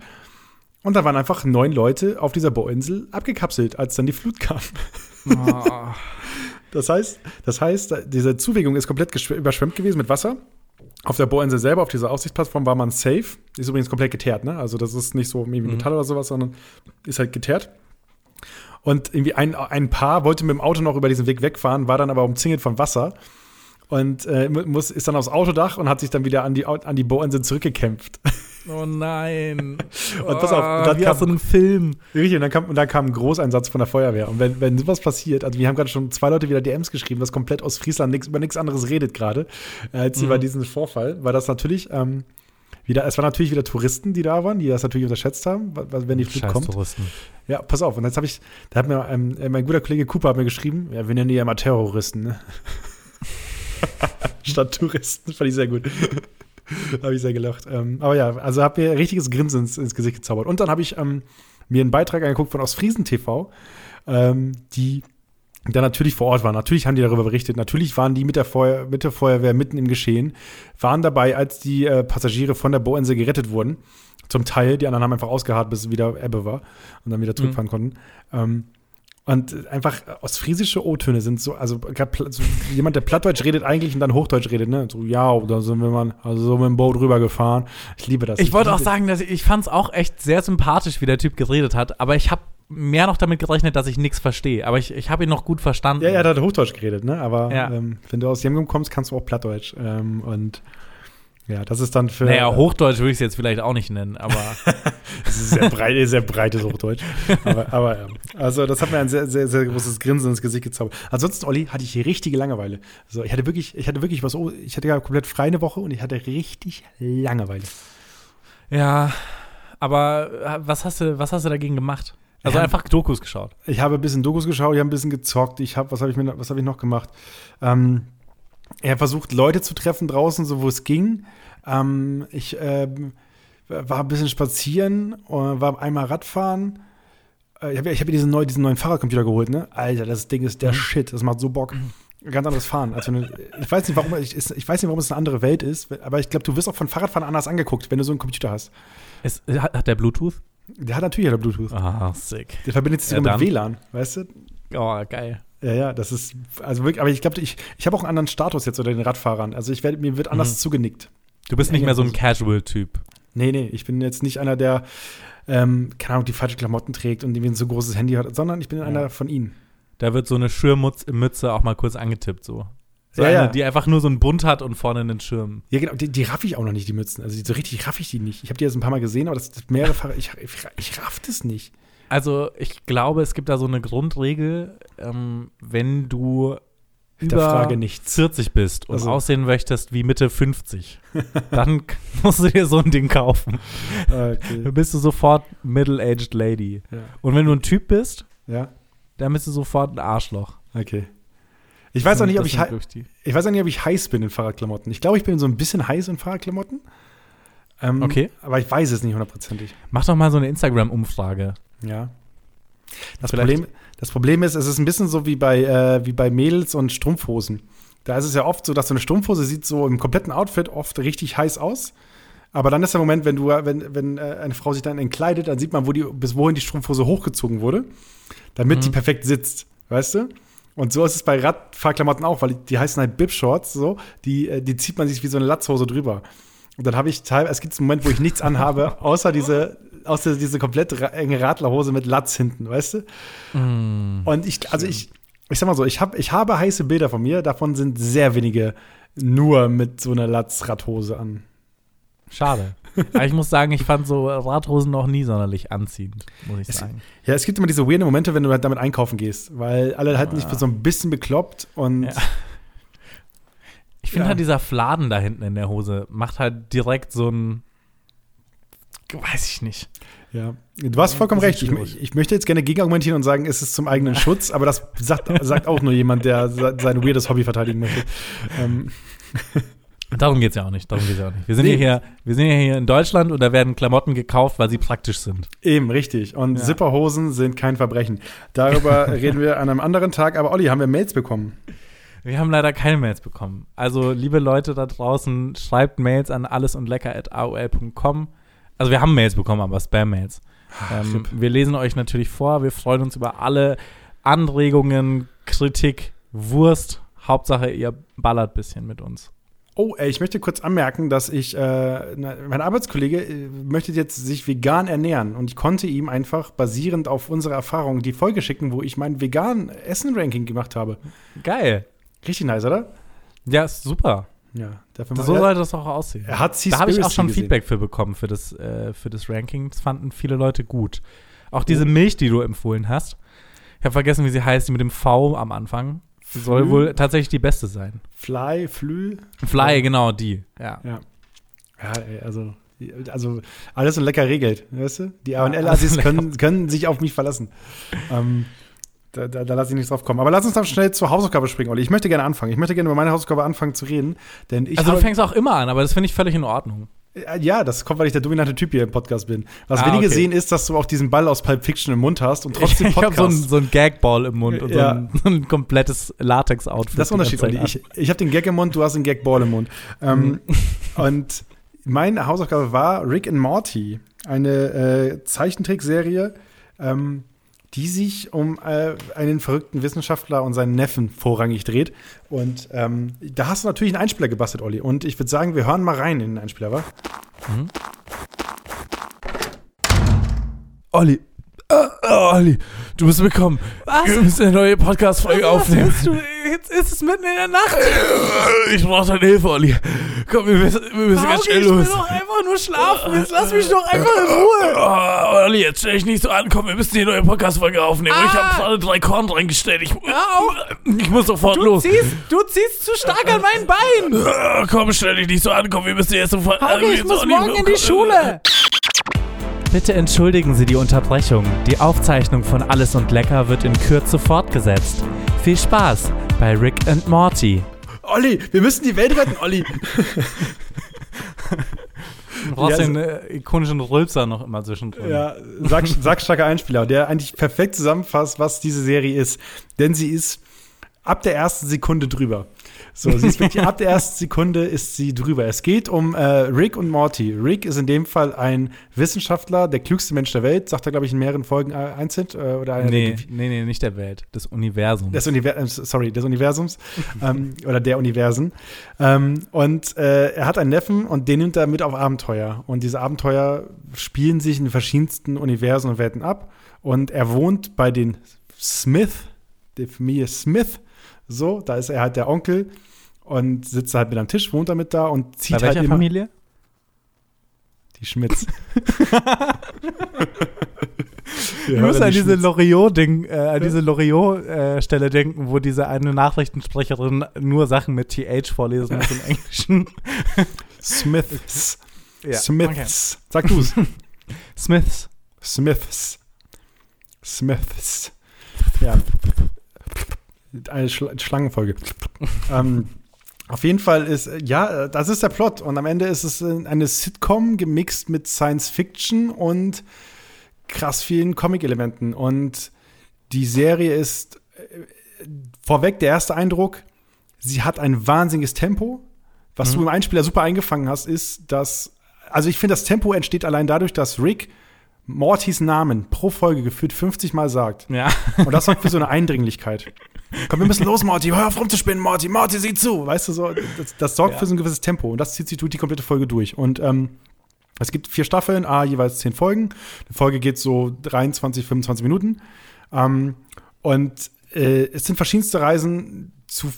Und da waren einfach neun Leute auf dieser Bohrinsel abgekapselt, als dann die Flut kam. Das heißt, das heißt, diese Zuwegung ist komplett überschwemmt gewesen mit Wasser. Auf der Bohrinsel selber, auf dieser Aussichtsplattform, war man safe. Ist übrigens komplett geteert, ne? Also, das ist nicht so irgendwie Metall oder sowas, sondern ist halt geteert. Und irgendwie ein, ein Paar wollte mit dem Auto noch über diesen Weg wegfahren, war dann aber umzingelt von Wasser und äh, muss, ist dann aufs Autodach und hat sich dann wieder an die, an die Bohrinsel zurückgekämpft. Oh nein. Und pass auf, und dann wie kam- aus so einem Film. Richtig, und dann kam, und dann kam ein Großeinsatz von der Feuerwehr. Und wenn, wenn sowas passiert, also wir haben gerade schon zwei Leute wieder DMs geschrieben, dass komplett aus Friesland nix, über nichts anderes redet gerade, äh, als über diesen Vorfall, weil das natürlich ähm, wieder, es waren natürlich wieder Touristen, die da waren, die das natürlich unterschätzt haben, wenn die Flut Scheiß kommt. Touristen. Ja, pass auf, und jetzt habe ich, da hat mir ähm, mein guter Kollege Cooper hat mir geschrieben, ja, wir nennen die ja immer Terroristen, ne? Statt Touristen, fand ich sehr gut. habe ich sehr gelacht. Ähm, aber ja, also habe mir ein richtiges Grinsen ins, ins Gesicht gezaubert. Und dann habe ich ähm, mir einen Beitrag angeguckt von Ostfriesen TV, ähm, die da natürlich vor Ort waren. Natürlich haben die darüber berichtet. Natürlich waren die mit der, Feuer, mit der Feuerwehr mitten im Geschehen, waren dabei, als die äh, Passagiere von der Bohrinsel gerettet wurden. Zum Teil, die anderen haben einfach ausgeharrt, bis es wieder Ebbe war und dann wieder zurückfahren konnten. Und einfach ostfriesische O-Töne sind so, also, so jemand, der Plattdeutsch redet eigentlich und dann Hochdeutsch redet, ne? So, ja, da sind wir mal, also so mit dem Boot rübergefahren. Ich liebe das. Ich wollte auch sagen, dass ich, ich fand es auch echt sehr sympathisch, wie der Typ geredet hat, aber ich habe mehr noch damit gerechnet, dass ich nichts verstehe. Aber ich, ich habe ihn noch gut verstanden. Ja, ja, der hat Hochdeutsch geredet, ne? Aber Ja. ähm, wenn du aus Jemgum kommst, kannst du auch Plattdeutsch. Ähm, und ja, das ist dann für. Naja, Hochdeutsch würde ich es jetzt vielleicht auch nicht nennen, aber Das ist sehr breit, sehr breites Hochdeutsch. aber, aber ja. Also, das hat mir ein sehr, sehr, sehr großes Grinsen ins Gesicht gezaubert. Ansonsten, Olli, hatte ich richtige Langeweile. Also, ich hatte wirklich, ich hatte wirklich was, oh, ich hatte ja komplett frei eine Woche und ich hatte richtig Langeweile. ja. Aber äh, was hast du, was hast du dagegen gemacht? Also einfach Dokus geschaut. Ich habe ein bisschen Dokus geschaut, ich habe ein bisschen gezockt. Ich habe, was habe ich mir, was habe ich noch gemacht? Ähm, er versucht, Leute zu treffen draußen, so wo es ging. Ähm, ich ähm, war ein bisschen spazieren, äh, war einmal Radfahren. Äh, ich habe ich hab mir diesen, neu, diesen neuen Fahrradcomputer geholt, ne? Alter, das Ding ist der Shit. Das macht so Bock. Ganz anderes Fahren. Also, eine- ich weiß nicht, warum ich, ich weiß nicht, warum es eine andere Welt ist, aber ich glaube, du wirst auch von Fahrradfahren anders angeguckt, wenn du so einen Computer hast. Ist, hat, hat der Bluetooth? Der hat natürlich hat Bluetooth. Ah, sick. Der verbindet sich Ja, sogar mit WLAN, weißt du? Oh, geil. Ja, ja, das ist, also wirklich, aber ich glaube, ich, ich habe auch einen anderen Status jetzt unter den Radfahrern. Also ich werde, mir wird anders Mhm. zugenickt. Du bist nicht mehr so ein Casual-Typ. Nee, nee, ich bin jetzt nicht einer, der, ähm, keine Ahnung, die falschen Klamotten trägt und irgendwie ein so großes Handy hat, sondern ich bin einer von ihnen. Da wird so eine Schirmmütze auch mal kurz angetippt, so. So Ja, eine, ja. die einfach nur so einen Bund hat und vorne einen Schirm. Ja, genau, die, die raff ich auch noch nicht, die Mützen. Also die, so richtig raff ich die nicht. Ich habe die jetzt ein paar Mal gesehen, aber das, das mehrere Fahrer, ich, ich, ich raff das nicht. Also, ich glaube, es gibt da so eine Grundregel, ähm, wenn du über nichts. 40 bist und Also. aussehen möchtest wie Mitte 50, dann musst du dir so ein Ding kaufen. Dann Okay. bist du sofort Middle-Aged Lady. Ja. Und wenn du ein Typ bist, ja, dann bist du sofort ein Arschloch. okay. Ich weiß auch nicht, ob ich, ich weiß auch nicht, ob ich heiß bin in Fahrradklamotten. Ich glaube, ich bin so ein bisschen heiß in Fahrradklamotten. Ähm, Okay. Aber ich weiß es nicht hundertprozentig. Mach doch mal so eine Instagram-Umfrage. Ja. Das Vielleicht- Problem, das Problem ist, es ist ein bisschen so wie bei, äh, wie bei Mädels und Strumpfhosen. Da ist es ja oft so, dass so eine Strumpfhose sieht so im kompletten Outfit oft richtig heiß aus. Aber dann ist der Moment, wenn du, wenn, wenn äh, eine Frau sich dann entkleidet, dann sieht man, wo die, bis wohin die Strumpfhose hochgezogen wurde, damit die perfekt sitzt, weißt du? Und so ist es bei Radfahrklamotten auch, weil die, die heißen halt Bib-Shorts, so, die, äh, die zieht man sich wie so eine Latzhose drüber. Und dann habe ich teilweise, es gibt einen Moment, wo ich nichts anhabe, außer diese, außer diese komplett enge Radlerhose mit Latz hinten, weißt du? Und ich, also ich, ich sag mal so, ich, hab, ich habe heiße Bilder von mir, davon sind sehr wenige nur mit so einer Latzradhose an. Schade. Aber ich muss sagen, ich fand so Radhosen noch nie sonderlich anziehend, muss ich Es- sagen. Ja, es gibt immer diese weirden Momente, wenn du halt damit einkaufen gehst, weil alle halt nicht so ein bisschen bekloppt und Ja. Ich finde Ja. halt dieser Fladen da hinten in der Hose macht halt direkt so ein weiß ich nicht. Ja, du hast vollkommen recht. Ich, ich möchte jetzt gerne gegenargumentieren und sagen, es ist zum eigenen Schutz, aber das sagt, sagt auch nur jemand, der se- sein weirdes Hobby verteidigen möchte. Ähm, Darum geht's ja auch nicht. Darum geht's ja auch nicht. Wir sind Nee. ja hier, wir sind hier in Deutschland und da werden Klamotten gekauft, weil sie praktisch sind. eben, richtig. Und Ja. Zipperhosen sind kein Verbrechen. Darüber reden wir an einem anderen Tag. Aber Olli, haben wir Mails bekommen? Wir haben leider keine Mails bekommen. Also, liebe Leute da draußen, schreibt Mails an allesundlecker.aol.com. Also, wir haben Mails bekommen, aber Spam-Mails. Ähm, RIP. wir lesen euch natürlich vor. Wir freuen uns über alle Anregungen, Kritik, Wurst. Hauptsache, ihr ballert ein bisschen mit uns. Oh, ey, ich möchte kurz anmerken, dass ich, äh, mein Arbeitskollege äh, möchte jetzt sich vegan ernähren und ich konnte ihm einfach basierend auf unsere Erfahrung die Folge schicken, wo ich mein vegan Essen-Ranking gemacht habe. Geil. Richtig nice, oder? Ja, ist super. Ja, dafür So sollte das auch aussehen. er hat Da habe ich auch schon gesehen. Feedback für bekommen für das, äh, für das Ranking. Das fanden viele Leute gut. Auch diese Milch, die du empfohlen hast. Ich habe vergessen, wie sie heißt, die mit dem V am Anfang. Die soll Flü? wohl tatsächlich die beste sein. Fly, Flü. Fly, genau, die. Ja. Ja. Ja, ey, also, also alles so lecker regelt, weißt du? Die A&L-Assis können, können sich auf mich verlassen. ähm, da, da, da lasse ich nicht drauf kommen. Aber lass uns dann schnell zur Hausaufgabe springen, Olli. Ich möchte gerne anfangen. Ich möchte gerne über meine Hausaufgabe anfangen zu reden. Denn ich Also du fängst auch immer an, aber das finde ich völlig in Ordnung. Äh, Ja, das kommt, weil ich der dominante Typ hier im Podcast bin. Was Ah, wenige okay. sehen, ist, dass du auch diesen Ball aus Pulp Fiction im Mund hast und trotzdem ich habe Podcast. so ein, so ein Gagball im Mund und Ja. so, ein, so ein komplettes Latex-Outfit. Das ist der Unterschied, Ich, ich habe den Gag im Mund, du hast den Gagball im Mund. Ähm, und meine Hausaufgabe war Rick and Morty, eine äh, Zeichentrickserie, ähm, die sich um äh, einen verrückten Wissenschaftler und seinen Neffen vorrangig dreht. Und ähm, da hast du natürlich einen Einspieler gebastelt, Olli. Und ich würde sagen, wir hören mal rein in den Einspieler, wa? Olli. Äh, Olli, du musst bekommen. Was? Wir müssen eine neue Podcast-Folge aufnehmen. Jetzt ist es mitten in der Nacht. Ich brauche deine Hilfe, Olli. Komm, wir müssen, wir müssen ganz schnell ich will los. doch einfach nur schlafen. Jetzt lass mich doch einfach in Ruhe. Oh, Olli, jetzt stell dich nicht so an. Komm, wir müssen die neue Podcast-Folge aufnehmen. Ah. Ich habe gerade drei Korn reingestellt. Ich, ich muss sofort Du los. ziehst, du ziehst zu stark an meinen Beinen. Ah, Komm, stell dich nicht so an. Komm, wir müssen jetzt sofort. Hauke, ich muss morgen in die Schule. Bitte entschuldigen Sie die Unterbrechung. Die Aufzeichnung von Alles und Lecker wird in Kürze fortgesetzt. Viel Spaß bei Rick and Morty. Olli, wir müssen die Welt retten, Olli. Du brauchst Ja, den äh, ikonischen Rülpser noch immer zwischendrin. Ja, sag, sackstarker Einspieler, der eigentlich perfekt zusammenfasst, was diese Serie ist. Denn sie ist ab der ersten Sekunde drüber. So, sie ist wirklich ab der ersten Sekunde ist sie drüber. Es geht um äh, Rick und Morty. Rick ist in dem Fall ein Wissenschaftler, der klügste Mensch der Welt, sagt er, glaube ich, in mehreren Folgen äh, einzeln. Äh, oder Nee, der- nee, nee, nicht der Welt, des Universums. des Universums, sorry, des Universums ähm, oder der Universen. Ähm, und äh, er hat einen Neffen und den nimmt er mit auf Abenteuer. Und diese Abenteuer spielen sich in den verschiedensten Universen und Welten ab. Und er wohnt bei den Smith, der Familie Smith. So, da ist er halt der Onkel und sitzt halt mit am Tisch, wohnt damit da und zieht Bei welcher halt immer Familie? die Schmitz. Du musst an diese Loriot-Ding, äh, an diese Loriot-Stelle denken, wo diese eine Nachrichtensprecherin nur Sachen mit TH vorlesen muss im Englischen. Smiths. Ja, Smiths. Sag du's. Smiths. Smiths. Smiths. Ja. Eine Schla Schlangenfolge. ähm, auf jeden Fall ist, äh, ja, äh, das ist der Plot. Und am Ende ist es äh, eine Sitcom gemixt mit Science Fiction und krass vielen Comic-Elementen. Und die Serie ist vorweg der erste Eindruck, sie hat ein wahnsinniges Tempo. Was du im Einspieler super eingefangen hast, ist, dass, also ich finde, das Tempo entsteht allein dadurch, dass Rick Mortys Namen pro Folge gefühlt 50 Mal sagt. Ja. Und das sorgt für so eine Eindringlichkeit. Komm, wir müssen los, Morty. Hör auf rumzuspinnen, Morty. Morty, sieh zu. Weißt du, so, das, das sorgt Ja. für so ein gewisses Tempo. Und das zieht sich durch die komplette Folge durch. Und ähm, es gibt vier Staffeln, a jeweils zehn Folgen. Die Folge geht so 23, 25 Minuten. Ähm, und äh, es sind verschiedenste Reisen zu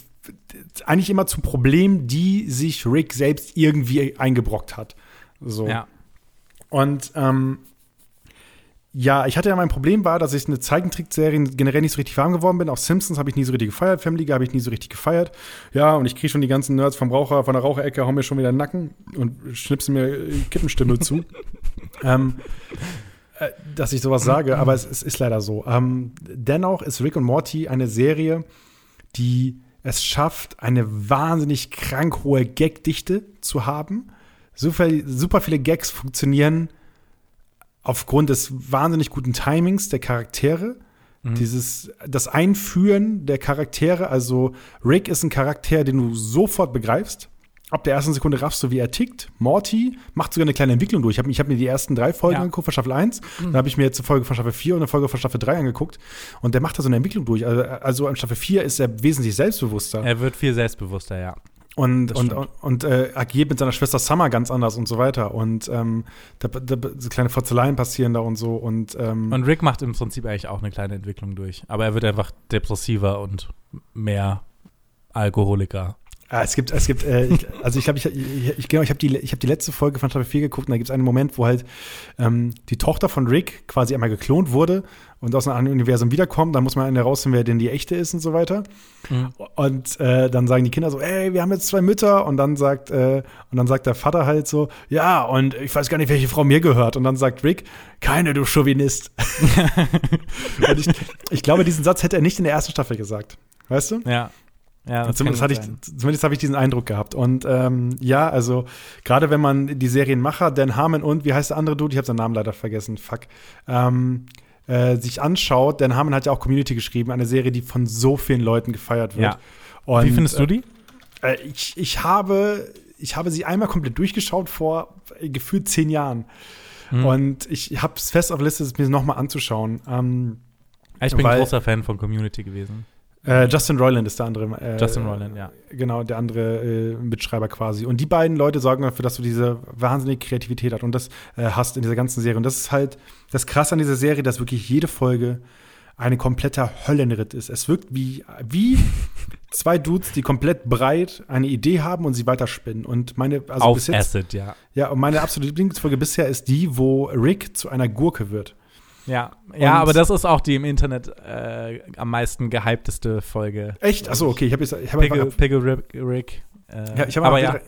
eigentlich immer zu Problemen, die sich Rick selbst irgendwie eingebrockt hat. So. Ja. Und ähm, ja, ich hatte ja mein Problem war, dass ich eine Zeichentrickserie generell nicht so richtig warm geworden bin. Auch Simpsons habe ich nie so richtig gefeiert, Family Guy habe ich nie so richtig gefeiert. Ja, und ich kriege schon die ganzen Nerds vom Raucher, von der Raucherecke, hauen mir schon wieder den Nacken und schnipsen mir Kippenstimme zu. ähm, äh, dass ich sowas sage, aber es, es ist leider so. Ähm, dennoch ist Rick und Morty eine Serie, die es schafft, eine wahnsinnig krank hohe Gagdichte zu haben. Super, super viele Gags funktionieren aufgrund des wahnsinnig guten Timings der Charaktere. Dieses, das Einführen der Charaktere, also Rick ist ein Charakter, den du sofort begreifst. Ab der ersten Sekunde raffst du, wie er tickt. Morty macht sogar eine kleine Entwicklung durch. Ich habe hab mir die ersten drei Folgen Ja. angeguckt von Staffel 1. Dann habe ich mir jetzt eine Folge von Staffel 4 und eine Folge von Staffel 3 angeguckt. Und der macht da so eine Entwicklung durch. Also, also in Staffel 4 ist er wesentlich selbstbewusster. Er wird viel selbstbewusster, ja. Und, und, und, und äh, agiert mit seiner Schwester Summer ganz anders und so weiter. Und ähm, da, da, so kleine Fotzeleien passieren da und so. Und, ähm, Und Rick macht im Prinzip eigentlich auch eine kleine Entwicklung durch. Aber er wird einfach depressiver und mehr Alkoholiker. Ah, es gibt, es gibt, äh, ich, also ich glaube, ich, ich, ich, genau, ich habe die, ich hab die letzte Folge von Staffel 4 geguckt und da gibt es einen Moment, wo halt ähm, die Tochter von Rick quasi einmal geklont wurde und aus einem anderen Universum wiederkommt. Dann muss man herausfinden, wer denn die echte ist und so weiter. Mhm. Und äh, dann sagen die Kinder so, ey, wir haben jetzt zwei Mütter. Und dann sagt, äh, und dann sagt der Vater halt so, ja, und ich weiß gar nicht, welche Frau mir gehört. Und dann sagt Rick, keine, du Chauvinist. und ich, ich glaube, diesen Satz hätte er nicht in der ersten Staffel gesagt. Weißt du? Ja. Ja, zumindest hatte ich, zumindest habe ich diesen Eindruck gehabt. Und ähm, ja, also gerade wenn man die Serienmacher, Dan Harmon und wie heißt der andere Dude? Ich habe seinen Namen leider vergessen. Fuck. Ähm, äh, sich anschaut, Dan Harmon hat ja auch Community geschrieben, eine Serie, die von so vielen Leuten gefeiert wird. Ja. Und, Wie findest du die? Äh, ich, ich habe ich habe sie einmal komplett durchgeschaut vor äh, gefühlt zehn Jahren. Mhm. Und ich habe es fest auf der Liste, es mir nochmal anzuschauen. Ähm, Ich bin ein großer Fan von Community gewesen. Äh, Justin Roiland ist der andere. Äh, Justin Roiland, ja. Genau, der andere äh, Mitschreiber quasi. Und die beiden Leute sorgen dafür, dass du diese wahnsinnige Kreativität hast und das äh, hast in dieser ganzen Serie. Und das ist halt das Krasse an dieser Serie, dass wirklich jede Folge eine kompletter Höllenritt ist. Es wirkt wie, wie zwei Dudes, die komplett breit eine Idee haben und sie weiterspinnen. Und meine, also Auf bis jetzt, Acid, ja. ja, und meine absolute Lieblingsfolge bisher ist die, wo Rick zu einer Gurke wird. Ja, ja aber das ist auch die im Internet äh, am meisten gehypteste Folge. Echt? Achso, okay, ich habe jetzt, ich habe Piggle, Piggle Rick. Äh, Ja, ich habe aber aber ja,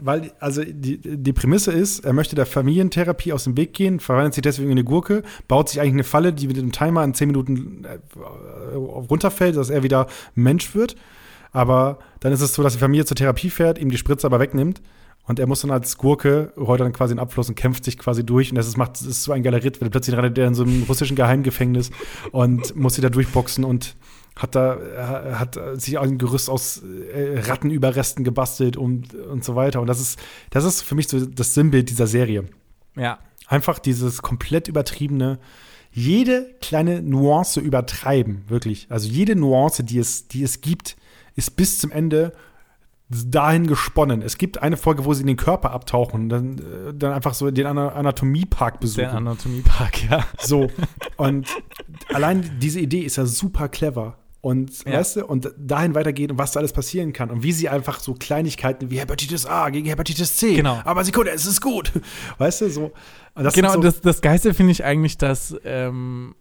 Weil, also die, die Prämisse ist, er möchte der Familientherapie aus dem Weg gehen, verwandelt sich deswegen in eine Gurke, baut sich eigentlich eine Falle, die mit dem Timer in 10 Minuten äh, runterfällt, dass er wieder Mensch wird. Aber dann ist es so, dass die Familie zur Therapie fährt, ihm die Spritze aber wegnimmt. Und er muss dann als Gurke rollt dann quasi in den Abfluss und kämpft sich quasi durch. Und das ist, macht, das ist so ein geiler Ritt, weil plötzlich rennt er in so einem russischen Geheimgefängnis und muss sich da durchboxen und hat da äh, hat sich ein Gerüst aus äh, Rattenüberresten gebastelt und, und so weiter. Und das ist, das ist für mich so das Sinnbild dieser Serie. ja. Einfach dieses komplett übertriebene, jede kleine Nuance übertreiben, wirklich. Also jede Nuance, die es, die es gibt, ist bis zum Ende dahin gesponnen. Es gibt eine Folge, wo sie in den Körper abtauchen und dann, äh, dann einfach so den Ana- Anatomiepark besuchen. Der Anatomiepark, ja. So. Und allein diese Idee ist ja super clever. Und Ja. weißt du, und dahin weitergeht und was da alles passieren kann. Und wie sie einfach so Kleinigkeiten wie Hepatitis A gegen Hepatitis C. Genau. Aber Sekunde, es ist gut. Weißt du, so. Das genau, so, das, das Geiste finde ich eigentlich, dass ähm,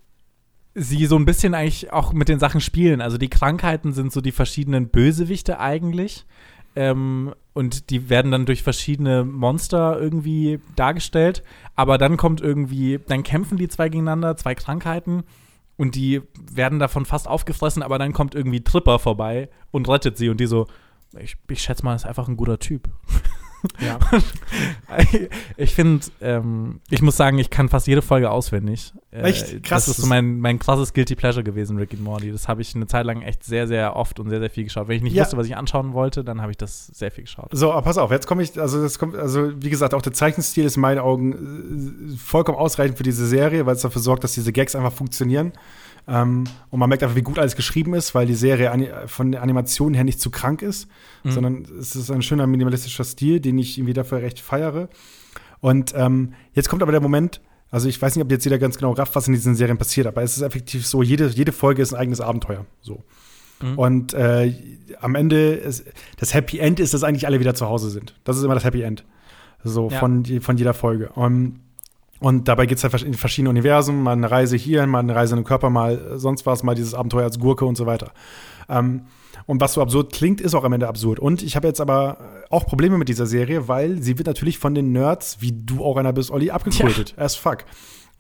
sie so ein bisschen eigentlich auch mit den Sachen spielen. Also die Krankheiten sind so die verschiedenen Bösewichte eigentlich. Ähm, und die werden dann durch verschiedene Monster irgendwie dargestellt. Aber dann kommt irgendwie, dann kämpfen die zwei gegeneinander, zwei Krankheiten. Und die werden davon fast aufgefressen, aber dann kommt irgendwie Tripper vorbei und rettet sie. Und die so, ich, ich schätze mal, ist einfach ein guter Typ. ja. ich finde, ähm, ich muss sagen, ich kann fast jede Folge auswendig. Äh, Echt? Krass. Das ist so mein, mein krasses Guilty Pleasure gewesen, Rick and Morty. Das habe ich eine Zeit lang echt sehr, sehr oft und sehr, sehr viel geschaut. Wenn ich nicht Ja. wusste, was ich anschauen wollte, dann habe ich das sehr viel geschaut. So, aber pass auf, jetzt komme ich, also das kommt, also wie gesagt, auch der Zeichenstil ist in meinen Augen äh, vollkommen ausreichend für diese Serie, weil es dafür sorgt, dass diese Gags einfach funktionieren. Ähm, und man merkt einfach, wie gut alles geschrieben ist, weil die Serie von der Animation her nicht zu krank ist, Mhm. sondern es ist ein schöner minimalistischer Stil, den ich irgendwie dafür recht feiere. Und ähm, jetzt kommt aber der Moment, Also ich weiß nicht, ob jetzt jeder ganz genau rafft, was in diesen Serien passiert, aber es ist effektiv so, jede, jede Folge ist ein eigenes Abenteuer. So. Mhm. Und äh, am Ende, ist, das Happy End ist, dass eigentlich alle wieder zu Hause sind. Das ist immer das Happy End. So Ja. von, von jeder Folge. Und, und dabei geht es halt in verschiedene Universen, mal eine Reise hier, mal eine Reise in den Körper, mal sonst was, mal dieses Abenteuer als Gurke und so weiter. Ähm, und was so absurd klingt, ist auch am Ende absurd. Und ich habe jetzt aber auch Probleme mit dieser Serie, weil sie wird natürlich von den Nerds, wie du auch einer bist, Olli, abgekultet. As fuck.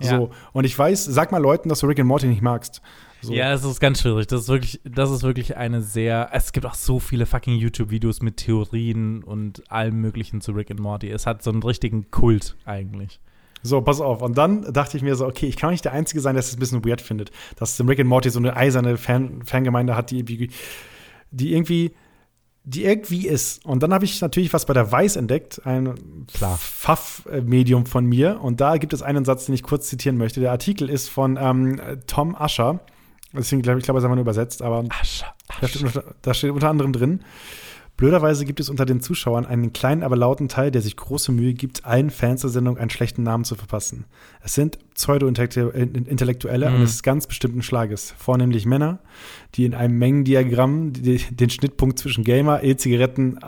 Ja. So. Und ich weiß, sag mal Leuten, dass du Rick and Morty nicht magst. So. Ja, es ist ganz schwierig. Das ist wirklich, das ist wirklich eine sehr. Es gibt auch so viele fucking YouTube-Videos mit Theorien und allem Möglichen zu Rick and Morty. Es hat so einen richtigen Kult eigentlich. So, pass auf. Und dann dachte ich mir so, okay, ich kann nicht der Einzige sein, der es ein bisschen weird findet, dass Rick and Morty so eine eiserne Fan Fangemeinde hat, die, irgendwie- die irgendwie die irgendwie ist. Und dann habe ich natürlich was bei der Weiß entdeckt, ein. Pfaff-Medium von mir. Und da gibt es einen Satz, den ich kurz zitieren möchte. Der Artikel ist von ähm, Tom Usher. Deswegen glaube ich, glaube, es ist einfach nur übersetzt, aber Asche, da steht, da steht unter anderem drin, blöderweise gibt es unter den Zuschauern einen kleinen, aber lauten Teil, der sich große Mühe gibt, allen Fans der Sendung einen schlechten Namen zu verpassen. Es sind Pseudo-Intellektuelle Mhm. eines ganz bestimmten Schlages, vornehmlich Männer, die in einem Mengendiagramm die, den Schnittpunkt zwischen Gamer, E-Zigaretten,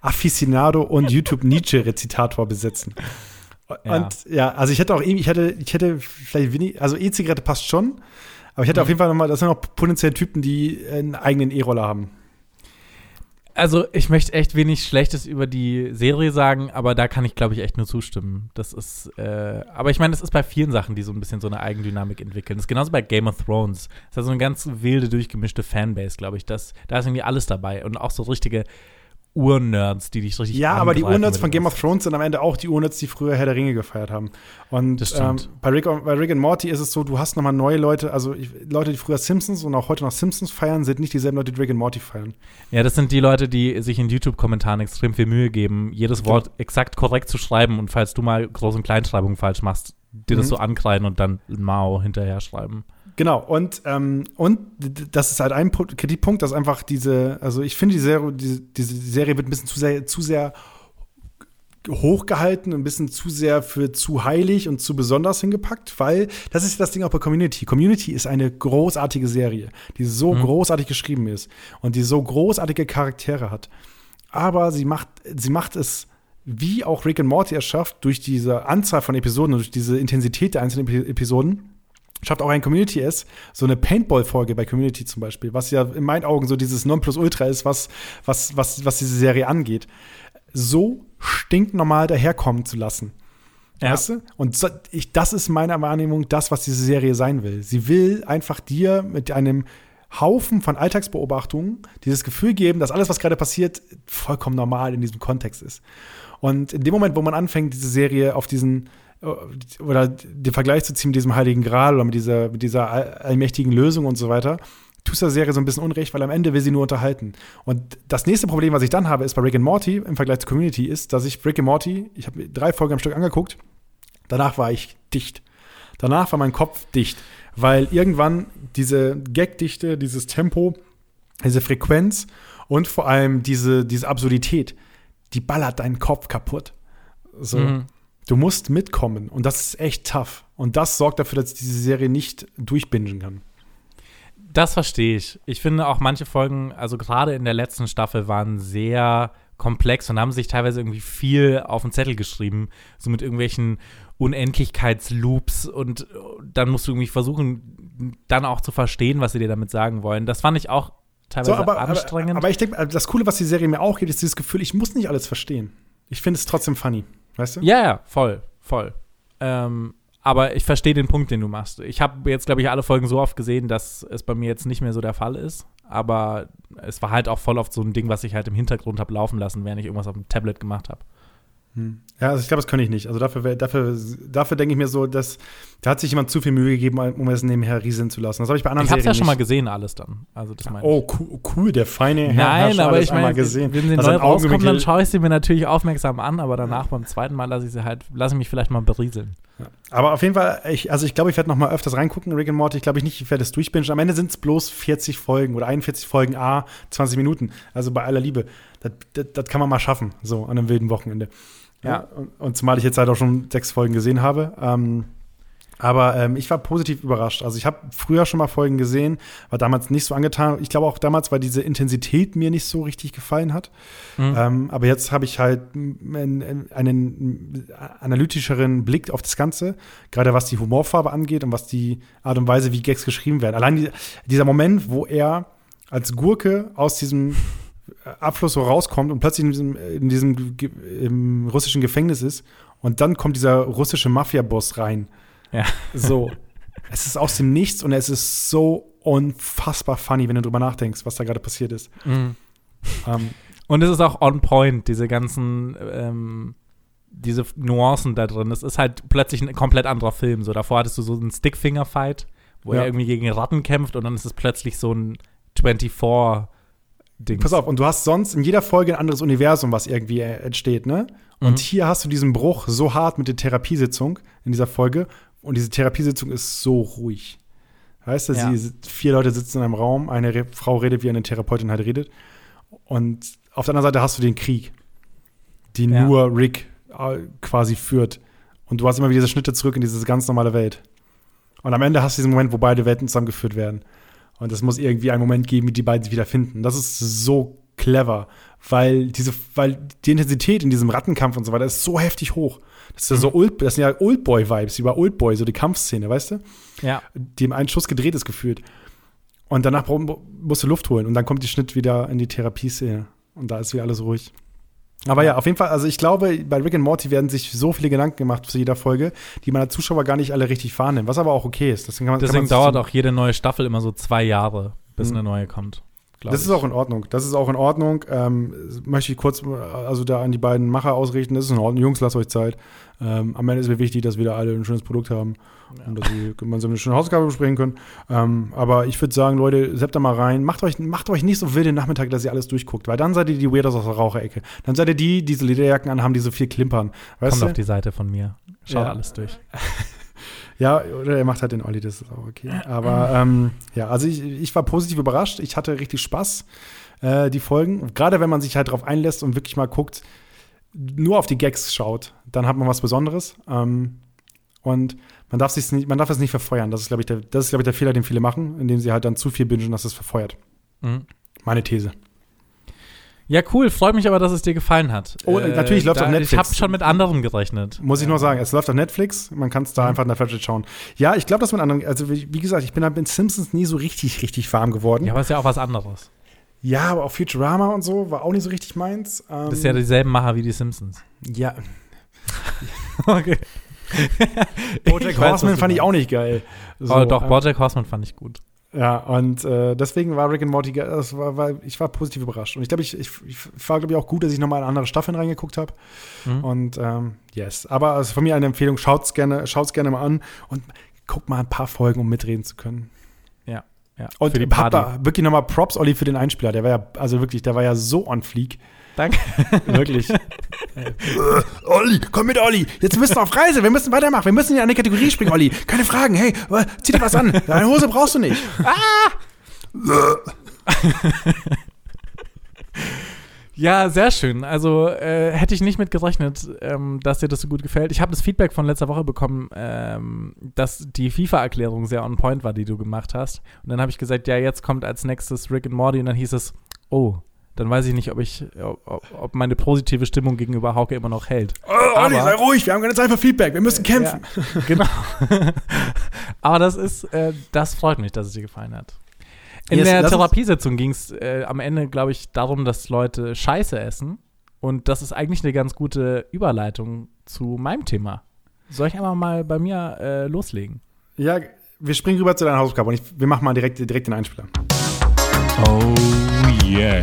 Afficionado und YouTube-Nietzsche-Rezitator besetzen. Ja. Und ja, also ich hätte auch, ich hätte, ich hätte vielleicht wenig, also E-Zigarette passt schon, aber ich hätte Mhm. auf jeden Fall nochmal, das sind auch potenziell Typen, die einen eigenen E-Roller haben. Also, ich möchte echt wenig Schlechtes über die Serie sagen, aber da kann ich, glaube ich, echt nur zustimmen. Das ist, äh, aber ich meine, das ist bei vielen Sachen, die so ein bisschen so eine Eigendynamik entwickeln. Das ist genauso bei Game of Thrones. Das ist ja so eine ganz wilde, durchgemischte Fanbase, glaube ich. Das, da ist irgendwie alles dabei und auch so richtige Urnerds, die dich richtig Ja, aber die Urnerds von Game of Thrones sind am Ende auch die Urnerds, die früher Herr der Ringe gefeiert haben. Und Das ähm, bei, Rick, bei Rick and Morty ist es so, du hast nochmal neue Leute, also ich, Leute, die früher Simpsons und auch heute noch Simpsons feiern, sind nicht dieselben Leute, die Rick and Morty feiern. Ja, das sind die Leute, die sich in YouTube-Kommentaren extrem viel Mühe geben, jedes Genau. Wort exakt korrekt zu schreiben und falls du mal Groß- und Kleinschreibung falsch machst, dir das Mhm. so ankreiden und dann Mao hinterher schreiben. Genau, und, ähm, und das ist halt ein Pu- Kritikpunkt, dass einfach diese, also ich finde, die Serie, diese, diese Serie wird ein bisschen zu sehr, zu sehr hochgehalten, ein bisschen zu sehr für zu heilig und zu besonders hingepackt, weil das ist das Ding auch bei Community. Community ist eine großartige Serie, die so Mhm. großartig geschrieben ist und die so großartige Charaktere hat. Aber sie macht, sie macht es, wie auch Rick and Morty es schafft, durch diese Anzahl von Episoden und durch diese Intensität der einzelnen Epi- Episoden, schafft auch ein Community ist, so eine Paintball-Folge bei Community zum Beispiel, was ja in meinen Augen so dieses Nonplusultra ist, was, was, was, was diese Serie angeht, so stinknormal daherkommen zu lassen. Ja. Weißt du? Und so, ich, das ist meiner Wahrnehmung das, was diese Serie sein will. Sie will einfach dir mit einem Haufen von Alltagsbeobachtungen dieses Gefühl geben, dass alles, was gerade passiert, vollkommen normal in diesem Kontext ist. Und in dem Moment, wo man anfängt, diese Serie auf diesen oder den Vergleich zu ziehen mit diesem Heiligen Gral oder mit dieser, mit dieser all- allmächtigen Lösung und so weiter, tust der Serie so ein bisschen Unrecht, weil am Ende will sie nur unterhalten. Und das nächste Problem, was ich dann habe, ist bei Rick and Morty im Vergleich zu Community, ist, dass ich Rick and Morty, ich habe drei Folgen am Stück angeguckt, danach war ich dicht. Danach war mein Kopf dicht, weil irgendwann diese Gagdichte, dieses Tempo, diese Frequenz und vor allem diese, diese Absurdität, die ballert deinen Kopf kaputt. So. Mhm. Du musst mitkommen und das ist echt tough. Und das sorgt dafür, dass ich diese Serie nicht durchbingen kann. Das verstehe ich. Ich finde auch manche Folgen, also gerade in der letzten Staffel, waren sehr komplex und haben sich teilweise irgendwie viel auf den Zettel geschrieben, so mit irgendwelchen Unendlichkeitsloops und äh, dann musst du irgendwie versuchen, dann auch zu verstehen, was sie dir damit sagen wollen. Das fand ich auch teilweise So, aber, aber, anstrengend. aber ich denke, das Coole, was die Serie mir auch gibt, ist dieses Gefühl, ich muss nicht alles verstehen. Ich finde es trotzdem funny. Weißt du? Ja, ja, voll, voll. Ähm, aber ich verstehe den Punkt, den du machst. Ich habe jetzt, glaube ich, alle Folgen so oft gesehen, dass es bei mir jetzt nicht mehr so der Fall ist. Aber es war halt auch voll oft so ein Ding, was ich halt im Hintergrund habe laufen lassen, während ich irgendwas auf dem Tablet gemacht habe. Ja, also ich glaube, das könnte ich nicht. Also dafür, dafür, dafür denke ich mir so, dass da hat sich jemand zu viel Mühe gegeben, um es nebenher rieseln zu lassen. Das habe ich bei anderen Ich habe es ja Serien schon mal gesehen, alles dann. Also das meine Oh, cool, cool, der feine Herr Nein, aber ich meine, gesehen. wenn sie neu rauskommen, dann schaue ich sie mir natürlich aufmerksam an, aber danach beim zweiten Mal lasse ich sie halt, lasse ich mich vielleicht mal berieseln. Aber auf jeden Fall, ich, also ich glaube, ich werde noch mal öfters reingucken, Rick and Morty. Ich glaube ich nicht, ich werde es durchbingen. Am Ende sind es bloß 40 Folgen oder 41 Folgen, A, 20 Minuten. Also bei aller Liebe. Das, das, das kann man mal schaffen, so an einem wilden Wochenende. Ja. Und, und zumal ich jetzt halt auch schon sechs Folgen gesehen habe. Ähm, Aber ähm, ich war positiv überrascht. Also ich habe früher schon mal Folgen gesehen, war damals nicht so angetan. Ich glaube auch damals, weil diese Intensität mir nicht so richtig gefallen hat. Ähm, aber jetzt habe ich halt einen, einen analytischeren Blick auf das Ganze, gerade was die Humorfarbe angeht und was die Art und Weise, wie Gags geschrieben werden. Allein die, dieser Moment, wo er als Gurke aus diesem Abfluss so rauskommt und plötzlich in diesem, in diesem im russischen Gefängnis ist und dann kommt dieser russische Mafia-Boss rein. Ja. So. es ist aus dem Nichts und es ist so unfassbar funny, wenn du drüber nachdenkst, was da gerade passiert ist. Mhm. Ähm, Und es ist auch on point, diese ganzen, ähm, diese Nuancen da drin. Es ist halt plötzlich ein komplett anderer Film. So, davor hattest du so einen Stickfinger-Fight, wo Ja. er irgendwie gegen Ratten kämpft und dann ist es plötzlich so ein 24-Ding. pass auf, und du hast sonst in jeder Folge ein anderes Universum, was irgendwie äh, entsteht, ne? Und Mhm. hier hast du diesen Bruch so hart mit der Therapiesitzung in dieser Folge. Und diese Therapiesitzung ist so ruhig. Weißt du, Ja. sie, vier Leute sitzen in einem Raum, eine Re Frau redet, wie eine Therapeutin halt redet. Und auf der anderen Seite hast du den Krieg, den Ja. nur Rick äh, quasi führt. Und du hast immer wieder diese Schnitte zurück in diese ganz normale Welt. Und am Ende hast du diesen Moment, wo beide Welten zusammengeführt werden. Und es muss irgendwie einen Moment geben, wie die beiden sich wieder finden. Das ist so clever, weil diese, weil die Intensität in diesem Rattenkampf und so weiter ist so heftig hoch. Das ist ja so Old, das sind ja Oldboy-Vibes, bei Oldboy, so die Kampfszene, weißt du? Ja. Die im einen Schuss gedreht ist gefühlt. Und danach musst du Luft holen und dann kommt die Schnitt wieder in die Therapieszene. Und da ist wieder alles ruhig. Aber ja, auf jeden Fall, also ich glaube, bei Rick and Morty werden sich so viele Gedanken gemacht zu jeder Folge, die man als Zuschauer gar nicht alle richtig wahrnimmt, was aber auch okay ist. Deswegen, kann man, kann Deswegen man sich dauert auch jede neue Staffel immer so zwei Jahre, bis Mhm. eine neue kommt. Das ich. ist auch in Ordnung. Das ist auch in Ordnung. Ähm, möchte ich kurz, also da an die beiden Macher ausrichten. Das ist in Ordnung. Jungs, lasst euch Zeit. Ähm, am Ende ist mir wichtig, dass wir da alle ein schönes Produkt haben und dass wir gemeinsam eine schöne Hausaufgabe besprechen können. Ähm, aber ich würde sagen, Leute, seppt da mal rein. Macht euch, macht euch nicht so wild den Nachmittag, dass ihr alles durchguckt, weil dann seid ihr die Weirdos aus der Raucherecke. Dann seid ihr die, die diese Lederjacken anhaben, die so viel klimpern. Weißt Kommt du? auf die Seite von mir. Schaut Ja. alles durch. Ja, oder er macht halt den Olli, das ist auch okay. Aber ähm, ja, also ich, ich war positiv überrascht. Ich hatte richtig Spaß, äh, die Folgen. Gerade wenn man sich halt drauf einlässt und wirklich mal guckt, nur auf die Gags schaut, dann hat man was Besonderes. Ähm, und man darf, sich's nicht, man darf es nicht verfeuern. Das ist, glaube ich, der, das ist, glaube ich, der Fehler, den viele machen, indem sie halt dann zu viel bingen, dass es verfeuert. Mhm. Meine These. Ja, cool. Freut mich aber, dass es dir gefallen hat. Äh, Oh, natürlich läuft da, auf Netflix. Ich habe schon mit anderem gerechnet. Muss ich nur sagen, es läuft auf Netflix, man kann es da Mhm. einfach in der Flatrate schauen. Ja, ich glaube, dass man anderen, also wie, gesagt, ich bin halt mit Simpsons nie so richtig, richtig warm geworden. Ja, aber ist ja auch was anderes. Ja, aber auch Futurama und so war auch nicht so richtig meins. Ähm, Das ist ja dieselben Macher wie die Simpsons. ja. Okay. Bojack Horseman fand ich auch nicht geil. So, oh, doch, äh, Bojack Horseman fand ich gut. Ja, und äh, deswegen war Rick and Morty, das war, war, ich war positiv überrascht. Und ich glaube, ich, ich, ich war, glaube ich, auch gut, dass ich nochmal in andere Staffeln reingeguckt habe. Mhm. Und ähm, yes. Aber also von mir eine Empfehlung, schaut's gerne, schaut's gerne mal an und guckt mal ein paar Folgen, um mitreden zu können. Ja, ja. Und für die Party. da wirklich nochmal Props, Olli, für den Einspieler. Der war ja, also wirklich, der war ja so on fleek. Danke. Wirklich. Olli, komm mit, Olli. Jetzt müssen wir auf Reise. Wir müssen weitermachen. Wir müssen in eine Kategorie springen, Olli. Keine Fragen. Hey, äh, zieh dir was an. Deine Hose brauchst du nicht. Ja, sehr schön. Also äh, hätte ich nicht mit gerechnet, ähm, dass dir das so gut gefällt. Ich habe das Feedback von letzter Woche bekommen, ähm, dass die FIFA-Erklärung sehr on point war, die du gemacht hast. Und dann habe ich gesagt, ja, jetzt kommt als nächstes Rick and Morty. Und dann hieß es, oh, dann weiß ich nicht, ob ich, ob, ob meine positive Stimmung gegenüber Hauke immer noch hält. Oh, Olli, sei ruhig. Wir haben keine Zeit für Feedback. Wir müssen kämpfen. Ja, genau. Aber das ist, äh, das freut mich, dass es dir gefallen hat. In Yes, der Therapiesitzung ging es äh, am Ende, glaube ich, darum, dass Leute Scheiße essen. Und das ist eigentlich eine ganz gute Überleitung zu meinem Thema. Soll ich einfach mal bei mir äh, loslegen? Ja, wir springen rüber zu deiner Hausaufgabe. Und ich, wir machen mal direkt, direkt den Einspieler. Oh yeah.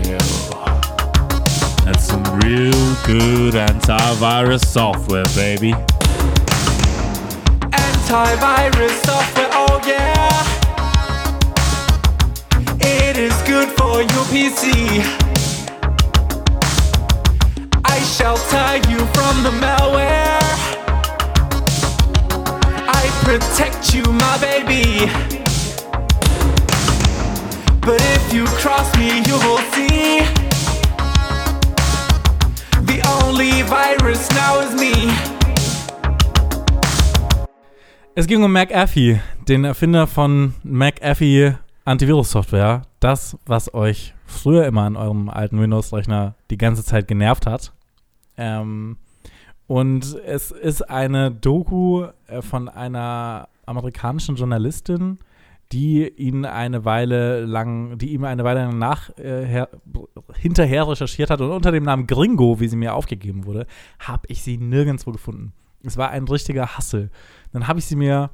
That's some real good antivirus software, baby. Antivirus software, oh yeah. It is good for your PC. I shelter you from the malware. I protect you, my baby. But if you cross me, you will see. The only virus now is me. Es ging um McAfee, den Erfinder von McAfee Antivirus-Software. Das, was euch früher immer an eurem alten Windows-Rechner die ganze Zeit genervt hat. Ähm, und es ist eine Doku äh, von einer amerikanischen Journalistin, die ihn eine Weile lang, die ihm eine Weile lang nach, äh, her, hinterher recherchiert hat und unter dem Namen Gringo, wie sie mir aufgegeben wurde, habe ich sie nirgendwo gefunden. Es war ein richtiger Hassel. Dann habe ich sie mir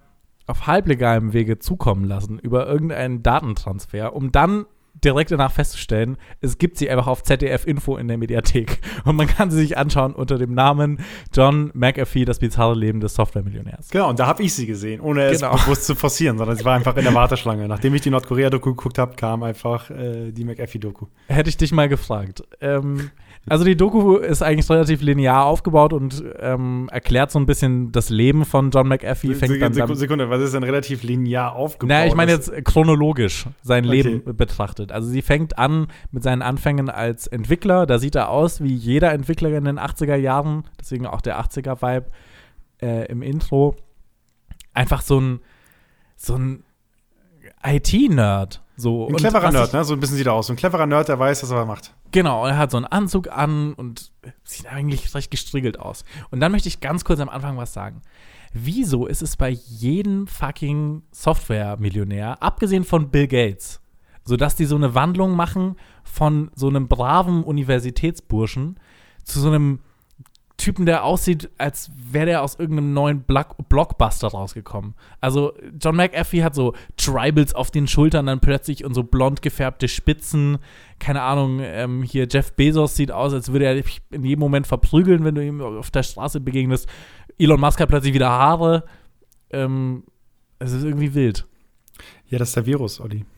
auf halblegalem Wege zukommen lassen über irgendeinen Datentransfer, um dann direkt danach festzustellen, es gibt sie einfach auf ZDF Info in der Mediathek. Und man kann sie sich anschauen unter dem Namen John McAfee, das bizarre Leben des Software-Millionärs. Genau, und da habe ich sie gesehen, ohne Genau. es bewusst zu forcieren, sondern sie war einfach in der Warteschlange. Nachdem ich die Nordkorea-Doku geguckt habe, kam einfach äh, die McAfee-Doku. Hätte ich dich mal gefragt. Ähm, also die Doku ist eigentlich relativ linear aufgebaut und ähm, erklärt so ein bisschen das Leben von John McAfee. Fängt dann, Sekunde, dann Sekunde, was ist denn relativ linear aufgebaut? Na, ich meine jetzt chronologisch sein Okay. Leben betrachtet. Also sie fängt an mit seinen Anfängen als Entwickler. Da sieht er aus wie jeder Entwickler in den 80er Jahren. Deswegen auch der 80er-Vibe äh, im Intro. Einfach so ein, so ein IT-Nerd. So. Ein cleverer Nerd, ne? So ein bisschen sieht er aus. So ein cleverer Nerd, der weiß, was er macht. Genau, er hat so einen Anzug an und sieht eigentlich recht gestriegelt aus. Und dann möchte ich ganz kurz am Anfang was sagen. Wieso ist es bei jedem fucking Software-Millionär, abgesehen von Bill Gates, sodass die so eine Wandlung machen von so einem braven Universitätsburschen zu so einem Typen, der aussieht, als wäre der aus irgendeinem neuen Block Blockbuster rausgekommen. Also John McAfee hat so Tribals auf den Schultern dann plötzlich und so blond gefärbte Spitzen. Keine Ahnung, ähm, hier Jeff Bezos sieht aus, als würde er dich in jedem Moment verprügeln, wenn du ihm auf der Straße begegnest. Elon Musk hat plötzlich wieder Haare. Ähm, es ist irgendwie wild. Ja, das ist der Virus, Olli.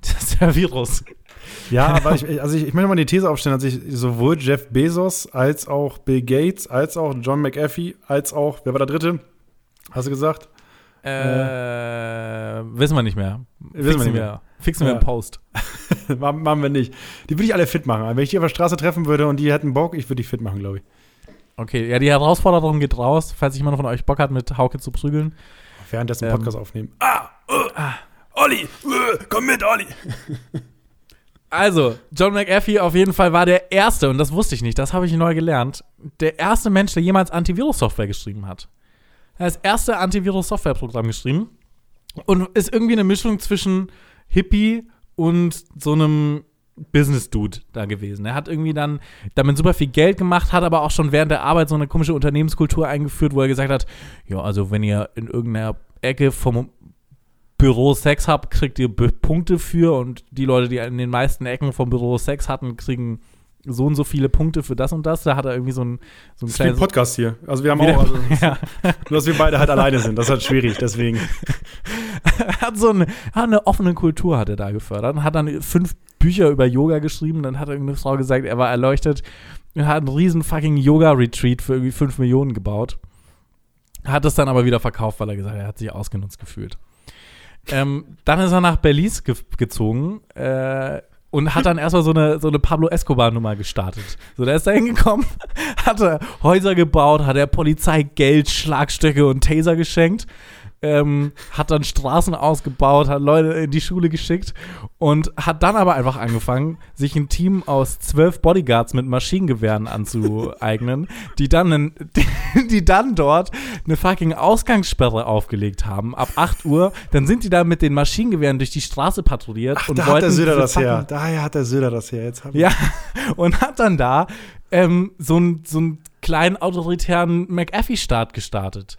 Das ist der Virus. Ja, aber ich, also ich, ich möchte mal die These aufstellen, dass ich sowohl Jeff Bezos als auch Bill Gates, als auch John McAfee, als auch, wer war der dritte? Hast du gesagt? Äh, wissen wir nicht mehr. Wissen wir nicht mehr. Fixen wir Ja. im Post. machen, machen wir nicht. Die würde ich alle fit machen. Wenn ich die auf der Straße treffen würde und die hätten Bock, ich würde die fit machen, glaube ich. Okay, ja, die Herausforderung geht raus, falls jemand von euch Bock hat, mit Hauke zu prügeln. Währenddessen Ähm. Podcast aufnehmen. Ah, uh, ah, Olli, uh, komm mit, Olli. Also, John McAfee auf jeden Fall war der erste, und das wusste ich nicht, das habe ich neu gelernt, der erste Mensch, der jemals Antivirus-Software geschrieben hat. Er hat das erste Antivirus-Software-Programm geschrieben und ist irgendwie eine Mischung zwischen Hippie und so einem Business-Dude da gewesen. Er hat irgendwie dann damit super viel Geld gemacht, hat aber auch schon während der Arbeit so eine komische Unternehmenskultur eingeführt, wo er gesagt hat, ja, also wenn ihr in irgendeiner Ecke vom Büro Sex habt, kriegt ihr B Punkte für und die Leute, die in den meisten Ecken vom Büro Sex hatten, kriegen so und so viele Punkte für das und das. Da hat er irgendwie so ein, so ein Das ist wie ein kleines Podcast hier. Also wir haben auch, also, ja, nur dass wir beide halt alleine sind. Das ist halt schwierig, deswegen. er hat so eine, hat eine offene Kultur hat er da gefördert und hat dann fünf Bücher über Yoga geschrieben. Dann hat irgendeine Frau gesagt, er war erleuchtet und hat einen riesen fucking Yoga-Retreat für irgendwie fünf Millionen gebaut. Hat es dann aber wieder verkauft, weil er gesagt hat, er hat sich ausgenutzt gefühlt. Ähm, dann ist er nach Belize ge gezogen äh, und hat dann erstmal so eine, so eine Pablo Escobar-Nummer gestartet. So, der ist da hingekommen, hatte Häuser gebaut, hat der Polizei Geld, Schlagstöcke und Taser geschenkt, ähm, hat dann Straßen ausgebaut, hat Leute in die Schule geschickt und hat dann aber einfach angefangen, sich ein Team aus zwölf Bodyguards mit Maschinengewehren anzueignen, die dann, einen, die, die dann dort eine fucking Ausgangssperre aufgelegt haben ab 8 Uhr. Dann sind die da mit den Maschinengewehren durch die Straße patrouilliert Ach, und da hat wollten der Söder das her. Daher hat der Söder das her. Jetzt ja, und hat dann da ähm, so einen so einen kleinen autoritären McAfee-Staat gestartet.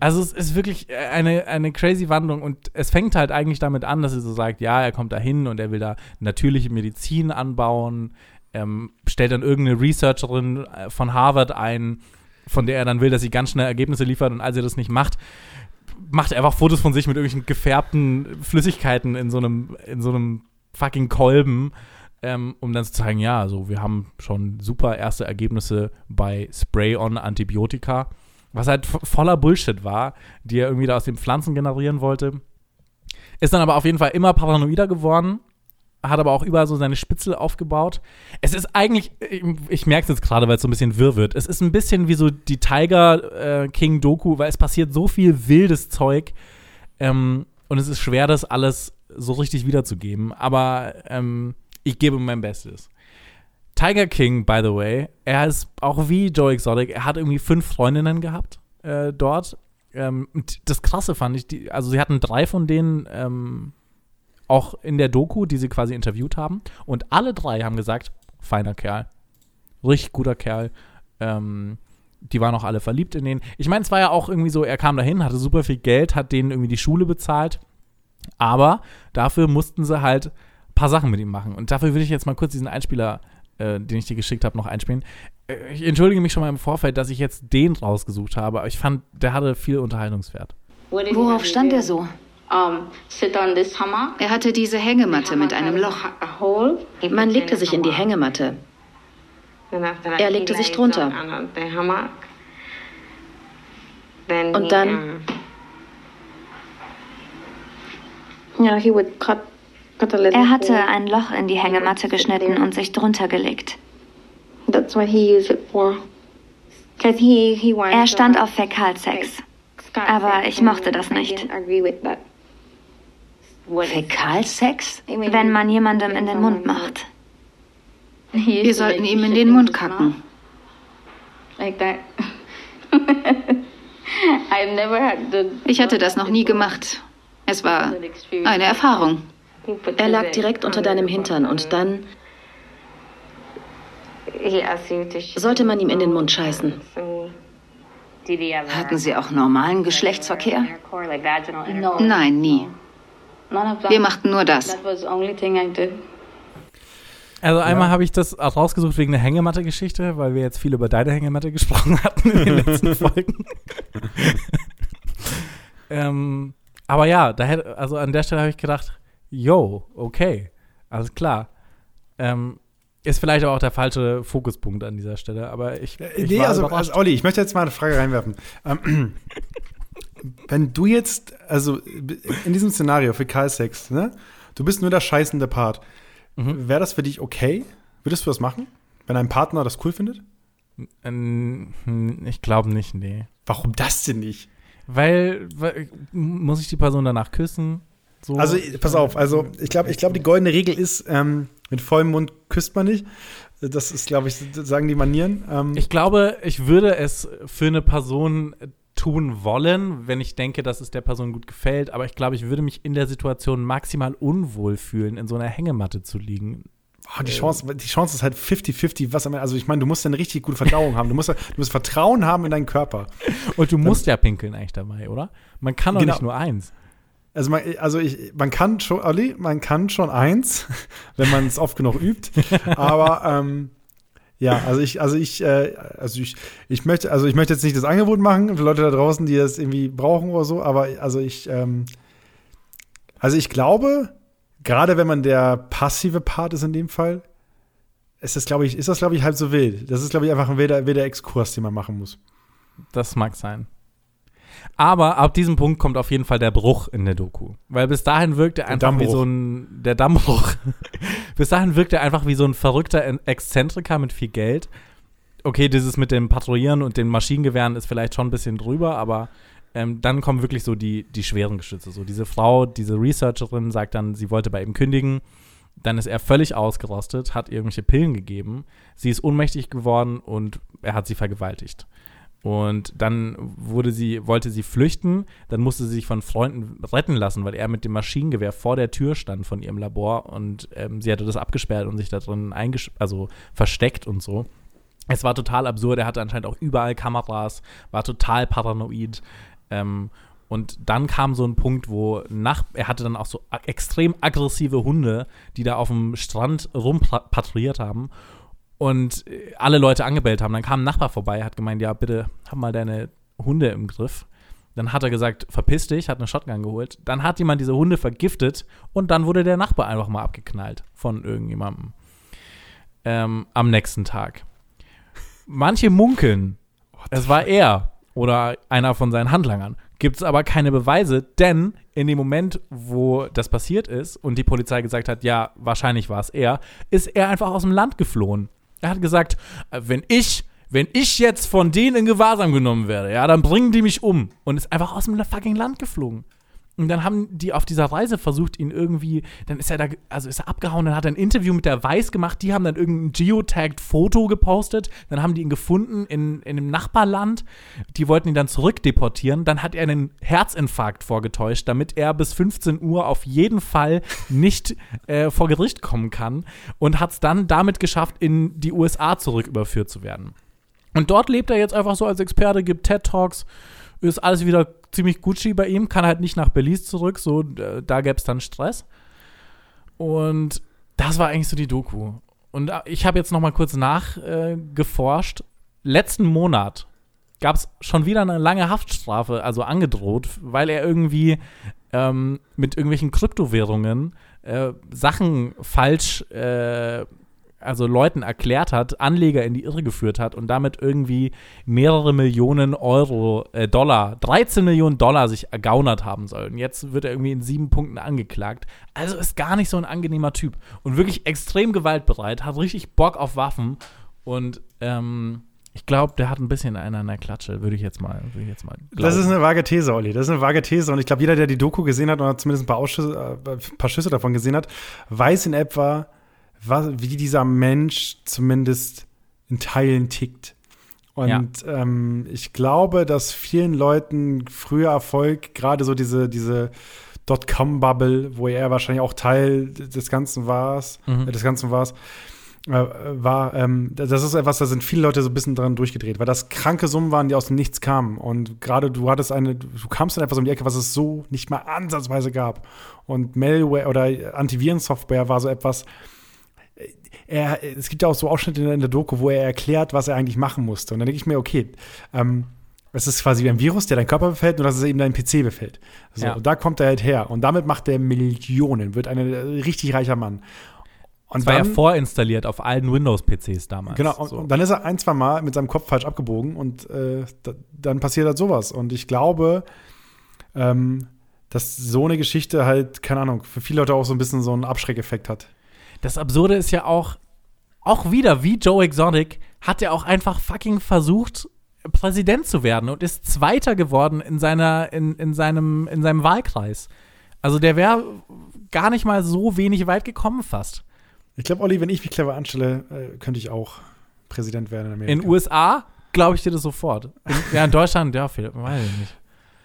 Also es ist wirklich eine, eine crazy Wandlung und es fängt halt eigentlich damit an, dass er so sagt, ja, er kommt da hin und er will da natürliche Medizin anbauen, ähm, stellt dann irgendeine Researcherin äh, von Harvard ein, von der er dann will, dass sie ganz schnell Ergebnisse liefert und als er das nicht macht, macht er einfach Fotos von sich mit irgendwelchen gefärbten Flüssigkeiten in so einem, in so einem fucking Kolben, ähm, um dann zu zeigen, ja, also wir haben schon super erste Ergebnisse bei Spray-on-Antibiotika, was halt vo- voller Bullshit war, die er irgendwie da aus den Pflanzen generieren wollte. Ist dann aber auf jeden Fall immer paranoider geworden hat aber auch überall so seine Spitzel aufgebaut. Es ist eigentlich, ich, ich merke es jetzt gerade, weil es so ein bisschen wirr wird. Es ist ein bisschen wie so die Tiger äh, King Doku, weil es passiert so viel wildes Zeug. Ähm, und es ist schwer, das alles so richtig wiederzugeben. Aber ähm, ich gebe mein Bestes. Tiger King, by the way, er ist auch wie Joe Exotic, er hat irgendwie fünf Freundinnen gehabt äh, dort. Ähm, das Krasse fand ich, die, also sie hatten drei von denen ähm, auch in der Doku, die sie quasi interviewt haben. Und alle drei haben gesagt, feiner Kerl. Richtig guter Kerl. Ähm, die waren auch alle verliebt in den. Ich meine, es war ja auch irgendwie so, er kam dahin, hatte super viel Geld, hat denen irgendwie die Schule bezahlt. Aber dafür mussten sie halt paar Sachen mit ihm machen. Und dafür würde ich jetzt mal kurz diesen Einspieler, äh, den ich dir geschickt habe, noch einspielen. Äh, ich entschuldige mich schon mal im Vorfeld, dass ich jetzt den rausgesucht habe, aber ich fand, der hatte viel Unterhaltungswert. Worauf stand er so? Er hatte diese Hängematte mit einem Loch. Man legte sich in die Hängematte. Er legte sich drunter. Und dann Er hatte ein Loch in die Hängematte geschnitten und sich drunter gelegt. Er stand auf Fäkalsex. Aber ich mochte das nicht. Fäkalsex? Wenn man jemandem in den Mund macht. Wir sollten ihm in den Mund kacken. Ich hatte das noch nie gemacht. Es war eine Erfahrung. Er lag direkt unter deinem Hintern und dann sollte man ihm in den Mund scheißen. Hatten Sie auch normalen Geschlechtsverkehr? Nein, nie. Wir machten nur das. Also einmal habe ich das auch rausgesucht wegen der Hängematte-Geschichte, weil wir jetzt viel über deine Hängematte gesprochen hatten in den letzten Folgen. ähm, aber ja, da hätte, also an der Stelle habe ich gedacht, yo, okay, alles klar. Ähm, ist vielleicht auch der falsche Fokuspunkt an dieser Stelle, aber ich. ich nee, also, also Olli, ich möchte jetzt mal eine Frage reinwerfen. Ähm, wenn du jetzt, also in diesem Szenario für Sex, ne, du bist nur der scheißende Part, Mhm. wäre das für dich okay? Würdest du das machen, wenn dein Partner das cool findet? Ähm, ich glaube nicht, nee. Warum das denn nicht? Weil, weil, muss ich die Person danach küssen? So? Also, pass auf, also ich glaube, ich glaube, die goldene Regel ist, ähm, mit vollem Mund küsst man nicht. Das ist, glaube ich, sagen die Manieren. Ähm, Ich glaube, ich würde es für eine Person tun wollen, wenn ich denke, dass es der Person gut gefällt. Aber ich glaube, ich würde mich in der Situation maximal unwohl fühlen, in so einer Hängematte zu liegen. oh, die, Chance, die Chance ist halt 50-50. Was am Ende- Also, ich meine, du musst eine richtig gute Verdauung haben. Du musst, du musst Vertrauen haben in deinen Körper. Und du musst ja pinkeln eigentlich dabei, oder? Man kann doch Genau. nicht nur eins. Also, man, also ich, man kann schon, Olli, man kann schon eins, wenn man es oft genug übt. Aber ähm, ja, also ich, also ich, äh, also ich, ich möchte, also ich möchte jetzt nicht das Angebot machen für Leute da draußen, die das irgendwie brauchen oder so, aber also ich, ähm, also ich glaube, gerade wenn man der passive Part ist in dem Fall, ist das, glaube ich, ist das, glaube ich, halb so wild. Das ist, glaube ich, einfach ein wilder, wilder Exkurs, den man machen muss. Das mag sein. Aber ab diesem Punkt kommt auf jeden Fall der Bruch in der Doku. Weil bis dahin wirkt er einfach wie so ein. Der Dammbruch. bis dahin wirkt er einfach wie so ein verrückter En- Exzentriker mit viel Geld. Okay, dieses mit dem Patrouillieren und den Maschinengewehren ist vielleicht schon ein bisschen drüber, aber ähm, dann kommen wirklich so die, die schweren Geschütze. So diese Frau, diese Researcherin sagt dann, sie wollte bei ihm kündigen. Dann ist er völlig ausgerostet, hat irgendwelche Pillen gegeben. Sie ist ohnmächtig geworden und er hat sie vergewaltigt. Und dann wurde sie, wollte sie flüchten, dann musste sie sich von Freunden retten lassen, weil er mit dem Maschinengewehr vor der Tür stand von ihrem Labor und ähm, sie hatte das abgesperrt und sich da drin also versteckt und so. Es war total absurd, er hatte anscheinend auch überall Kameras, war total paranoid. Ähm, und dann kam so ein Punkt, wo nach, er hatte dann auch so extrem aggressive Hunde, die da auf dem Strand rumpatrouilliert haben und äh, alle Leute angebellt haben. Dann kam ein Nachbar vorbei, hat gemeint, ja, bitte hab mal deine Hunde im Griff. Dann hat er gesagt, verpiss dich, hat eine Shotgun geholt. Dann hat jemand diese Hunde vergiftet und dann wurde der Nachbar einfach mal abgeknallt von irgendjemandem. Ähm, am nächsten Tag. Manche munkeln, es war er oder einer von seinen Handlangern. gibt es aber keine Beweise, denn in dem Moment, wo das passiert ist und die Polizei gesagt hat, ja, wahrscheinlich war es er, ist er einfach aus dem Land geflohen. Er hat gesagt, äh, wenn ich, wenn ich jetzt von denen in Gewahrsam genommen werde, ja, dann bringen die mich um. Und ist einfach aus dem fucking Land geflogen. Und dann haben die auf dieser Reise versucht, ihn irgendwie, dann ist er da, also ist er abgehauen, dann hat er ein Interview mit der Weiß gemacht, die haben dann irgendein geotagged Foto gepostet, dann haben die ihn gefunden in, in einem Nachbarland, die wollten ihn dann zurückdeportieren, dann hat er einen Herzinfarkt vorgetäuscht, damit er bis 15 Uhr auf jeden Fall nicht äh, vor Gericht kommen kann und hat es dann damit geschafft, in die USA zurücküberführt zu werden. Und dort lebt er jetzt einfach so als Experte, gibt TED-Talks, ist alles wieder ziemlich Gucci bei ihm, kann halt nicht nach Belize zurück, so äh, da gäbe es dann Stress. Und das war eigentlich so die Doku. Und äh, ich habe jetzt noch mal kurz nachgeforscht. Äh, Letzten Monat gab es schon wieder eine lange Haftstrafe, also angedroht, weil er irgendwie ähm, mit irgendwelchen Kryptowährungen äh, Sachen falsch äh, also Leuten erklärt hat, Anleger in die Irre geführt hat und damit irgendwie mehrere Millionen Euro, äh, Dollar, 13 Millionen Dollar sich ergaunert haben sollen. Jetzt wird er irgendwie in sieben Punkten angeklagt. Also ist gar nicht so ein angenehmer Typ und wirklich extrem gewaltbereit, hat richtig Bock auf Waffen und ähm, ich glaube, der hat ein bisschen einen an der Klatsche, würde ich jetzt mal, würde ich jetzt mal glauben. Das ist eine vage These, Olli. Das ist eine vage These. Und ich glaube, jeder, der die Doku gesehen hat oder zumindest ein paar, Ausschüsse, äh, ein paar Schüsse davon gesehen hat, weiß in etwa, was, wie dieser Mensch zumindest in Teilen tickt. Und ja. ähm, ich glaube, dass vielen Leuten früher Erfolg, gerade so diese, diese Dotcom-Bubble, wo er wahrscheinlich auch Teil des Ganzen war, mhm. äh, des Ganzen war, äh, war, ähm, das ist etwas, da sind viele Leute so ein bisschen dran durchgedreht, weil das kranke Summen waren, die aus dem Nichts kamen. Und gerade du hattest eine, du kamst dann etwas um die Ecke, was es so nicht mal ansatzweise gab. Und Malware oder Antivirensoftware war so etwas, er, es gibt ja auch so Ausschnitte in der Doku, wo er erklärt, was er eigentlich machen musste. Und dann denke ich mir, okay, ähm, es ist quasi wie ein Virus, der deinen Körper befällt, nur dass es eben deinen PC befällt. So, ja. Und da kommt er halt her. Und damit macht er Millionen, wird ein richtig reicher Mann. Und das war dann, ja vorinstalliert auf allen Windows-PCs damals. Genau, und, so. und, dann ist er ein, zwei Mal mit seinem Kopf falsch abgebogen und äh, da, dann passiert halt sowas. Und ich glaube, ähm, dass so eine Geschichte halt, keine Ahnung, für viele Leute auch so ein bisschen so einen Abschreckeffekt hat das Absurde ist ja auch, auch wieder wie Joe Exotic, hat er auch einfach fucking versucht, Präsident zu werden und ist Zweiter geworden in, seiner, in, in, seinem, in seinem Wahlkreis. Also der wäre gar nicht mal so wenig weit gekommen fast. Ich glaube, Olli, wenn ich mich clever anstelle, äh, könnte ich auch Präsident werden in Amerika. In USA glaube ich dir das sofort. In, ja, in Deutschland, ja, vielleicht, weiß ich nicht.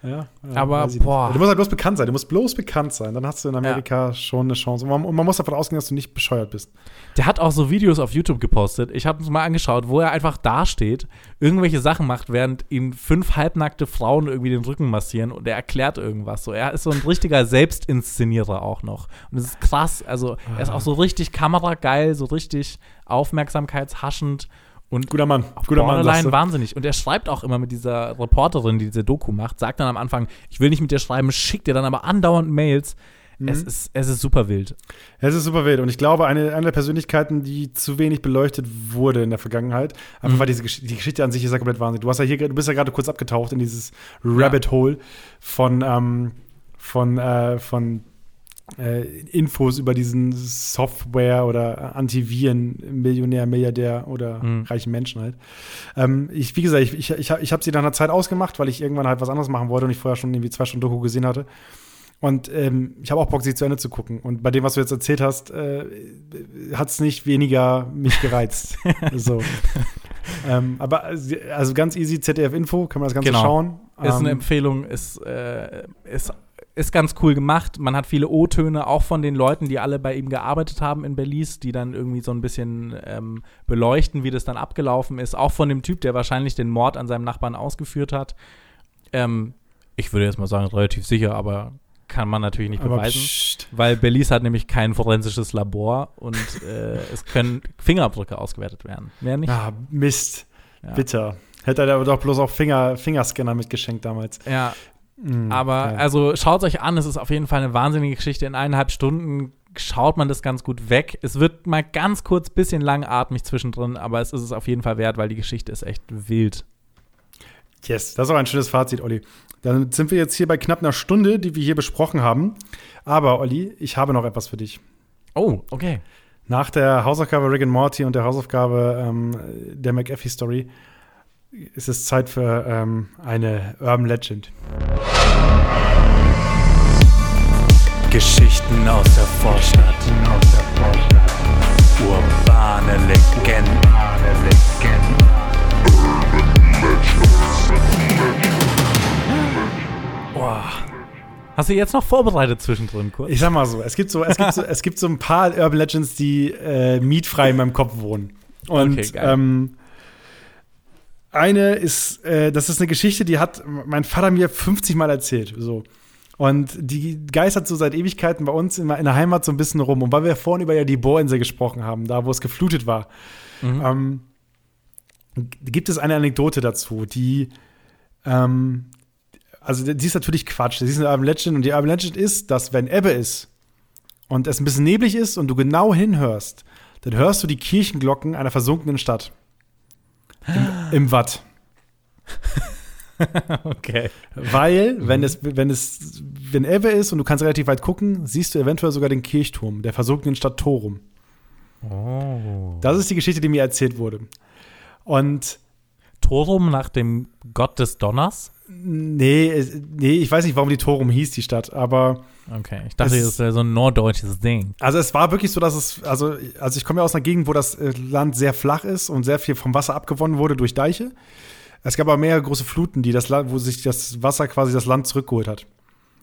Ja, aber boah. Du musst halt bloß bekannt sein. Du musst bloß bekannt sein. Dann hast du in Amerika ja. schon eine Chance. Und man, und man, muss davon ausgehen, dass du nicht bescheuert bist. Der hat auch so Videos auf YouTube gepostet. Ich habe es mal angeschaut, wo er einfach dasteht, irgendwelche Sachen macht, während ihm fünf halbnackte Frauen irgendwie den Rücken massieren und er erklärt irgendwas. So, er ist so ein richtiger Selbstinszenierer auch noch. Und es ist krass. Also, er ist auch so richtig kamerageil, so richtig aufmerksamkeitshaschend. Und guter Mann, guter Mann. wahnsinnig. Und er schreibt auch immer mit dieser Reporterin, die diese Doku macht, sagt dann am Anfang, ich will nicht mit dir schreiben, schickt dir dann aber andauernd Mails. Mhm. Es, ist, es ist super wild. Es ist super wild. Und ich glaube, eine, eine der Persönlichkeiten, die zu wenig beleuchtet wurde in der Vergangenheit, einfach mhm. weil diese die Geschichte an sich ist ja komplett wahnsinnig. Du, hast ja hier, du bist ja gerade kurz abgetaucht in dieses Rabbit Hole von, ähm, von, äh, von Infos über diesen Software- oder Antiviren-Millionär, Milliardär oder mhm. reichen Menschen halt. Ähm, ich, wie gesagt, ich, ich, ich, ich habe sie nach einer Zeit ausgemacht, weil ich irgendwann halt was anderes machen wollte und ich vorher schon irgendwie zwei Stunden Doku gesehen hatte. Und ähm, ich habe auch Bock, sie zu Ende zu gucken. Und bei dem, was du jetzt erzählt hast, äh, hat es nicht weniger mich gereizt. so. ähm, aber also ganz easy, ZDF-Info, kann man das Ganze genau. schauen. Ist eine ähm, Empfehlung, ist, äh, ist ist ganz cool gemacht. Man hat viele O-Töne, auch von den Leuten, die alle bei ihm gearbeitet haben in Belize, die dann irgendwie so ein bisschen ähm, beleuchten, wie das dann abgelaufen ist. Auch von dem Typ, der wahrscheinlich den Mord an seinem Nachbarn ausgeführt hat. Ähm, ich würde jetzt mal sagen, relativ sicher, aber kann man natürlich nicht aber beweisen, pssst. weil Belize hat nämlich kein forensisches Labor und äh, es können Fingerabdrücke ausgewertet werden. Mehr nicht. Ah, Mist. Ja. Bitter. Hätte er doch bloß auch Finger, Fingerscanner mitgeschenkt damals. Ja, Mhm, Aber ja. also schaut euch an, es ist auf jeden Fall eine wahnsinnige Geschichte. In eineinhalb Stunden schaut man das ganz gut weg. Es wird mal ganz kurz bisschen langatmig zwischendrin, aber es ist es auf jeden Fall wert, weil die Geschichte ist echt wild. Yes, das ist auch ein schönes Fazit, Olli. Dann sind wir jetzt hier bei knapp einer Stunde, die wir hier besprochen haben. Aber, Olli, ich habe noch etwas für dich. Oh, okay. Nach der Hausaufgabe Rick and Morty und der Hausaufgabe ähm, der McAfee-Story ist es Zeit für ähm, eine Urban Legend. Geschichten aus der Vorstadt. Urbane Legenden. Boah. Hast du jetzt noch vorbereitet zwischendrin kurz? Ich sag mal so, es gibt so, es gibt so, es gibt so ein paar Urban Legends, die äh, mietfrei in meinem Kopf wohnen. Und Okay, geil. ähm, eine ist, äh, das ist eine Geschichte, die hat mein Vater mir 50 Mal erzählt. So. Und die geistert so seit Ewigkeiten bei uns in, in der Heimat so ein bisschen rum. Und weil wir vorhin über ja die Bohrinsel gesprochen haben, da wo es geflutet war, ähm, gibt es eine Anekdote dazu, die ähm, also die ist natürlich Quatsch. Die ist eine Urban Legend und die Urban Legend ist, dass wenn Ebbe ist und es ein bisschen neblig ist und du genau hinhörst, dann hörst du die Kirchenglocken einer versunkenen Stadt. Im, im Watt. Okay. Weil, wenn es, wenn es, wenn Ebbe ist und du kannst relativ weit gucken, siehst du eventuell sogar den Kirchturm der versunkenen Stadt Torum. Oh. Das ist die Geschichte, die mir erzählt wurde. Und Torum nach dem Gott des Donners? Nee, nee, ich weiß nicht, warum die Torum hieß, die Stadt, aber Okay, ich dachte, Es- das wäre so ein norddeutsches Ding. Also es war wirklich so, dass es, also, also ich komme ja aus einer Gegend, wo das äh, Land sehr flach ist und sehr viel vom Wasser abgewonnen wurde durch Deiche. Es gab aber mehrere große Fluten, die das Land, wo sich das Wasser quasi das Land zurückgeholt hat.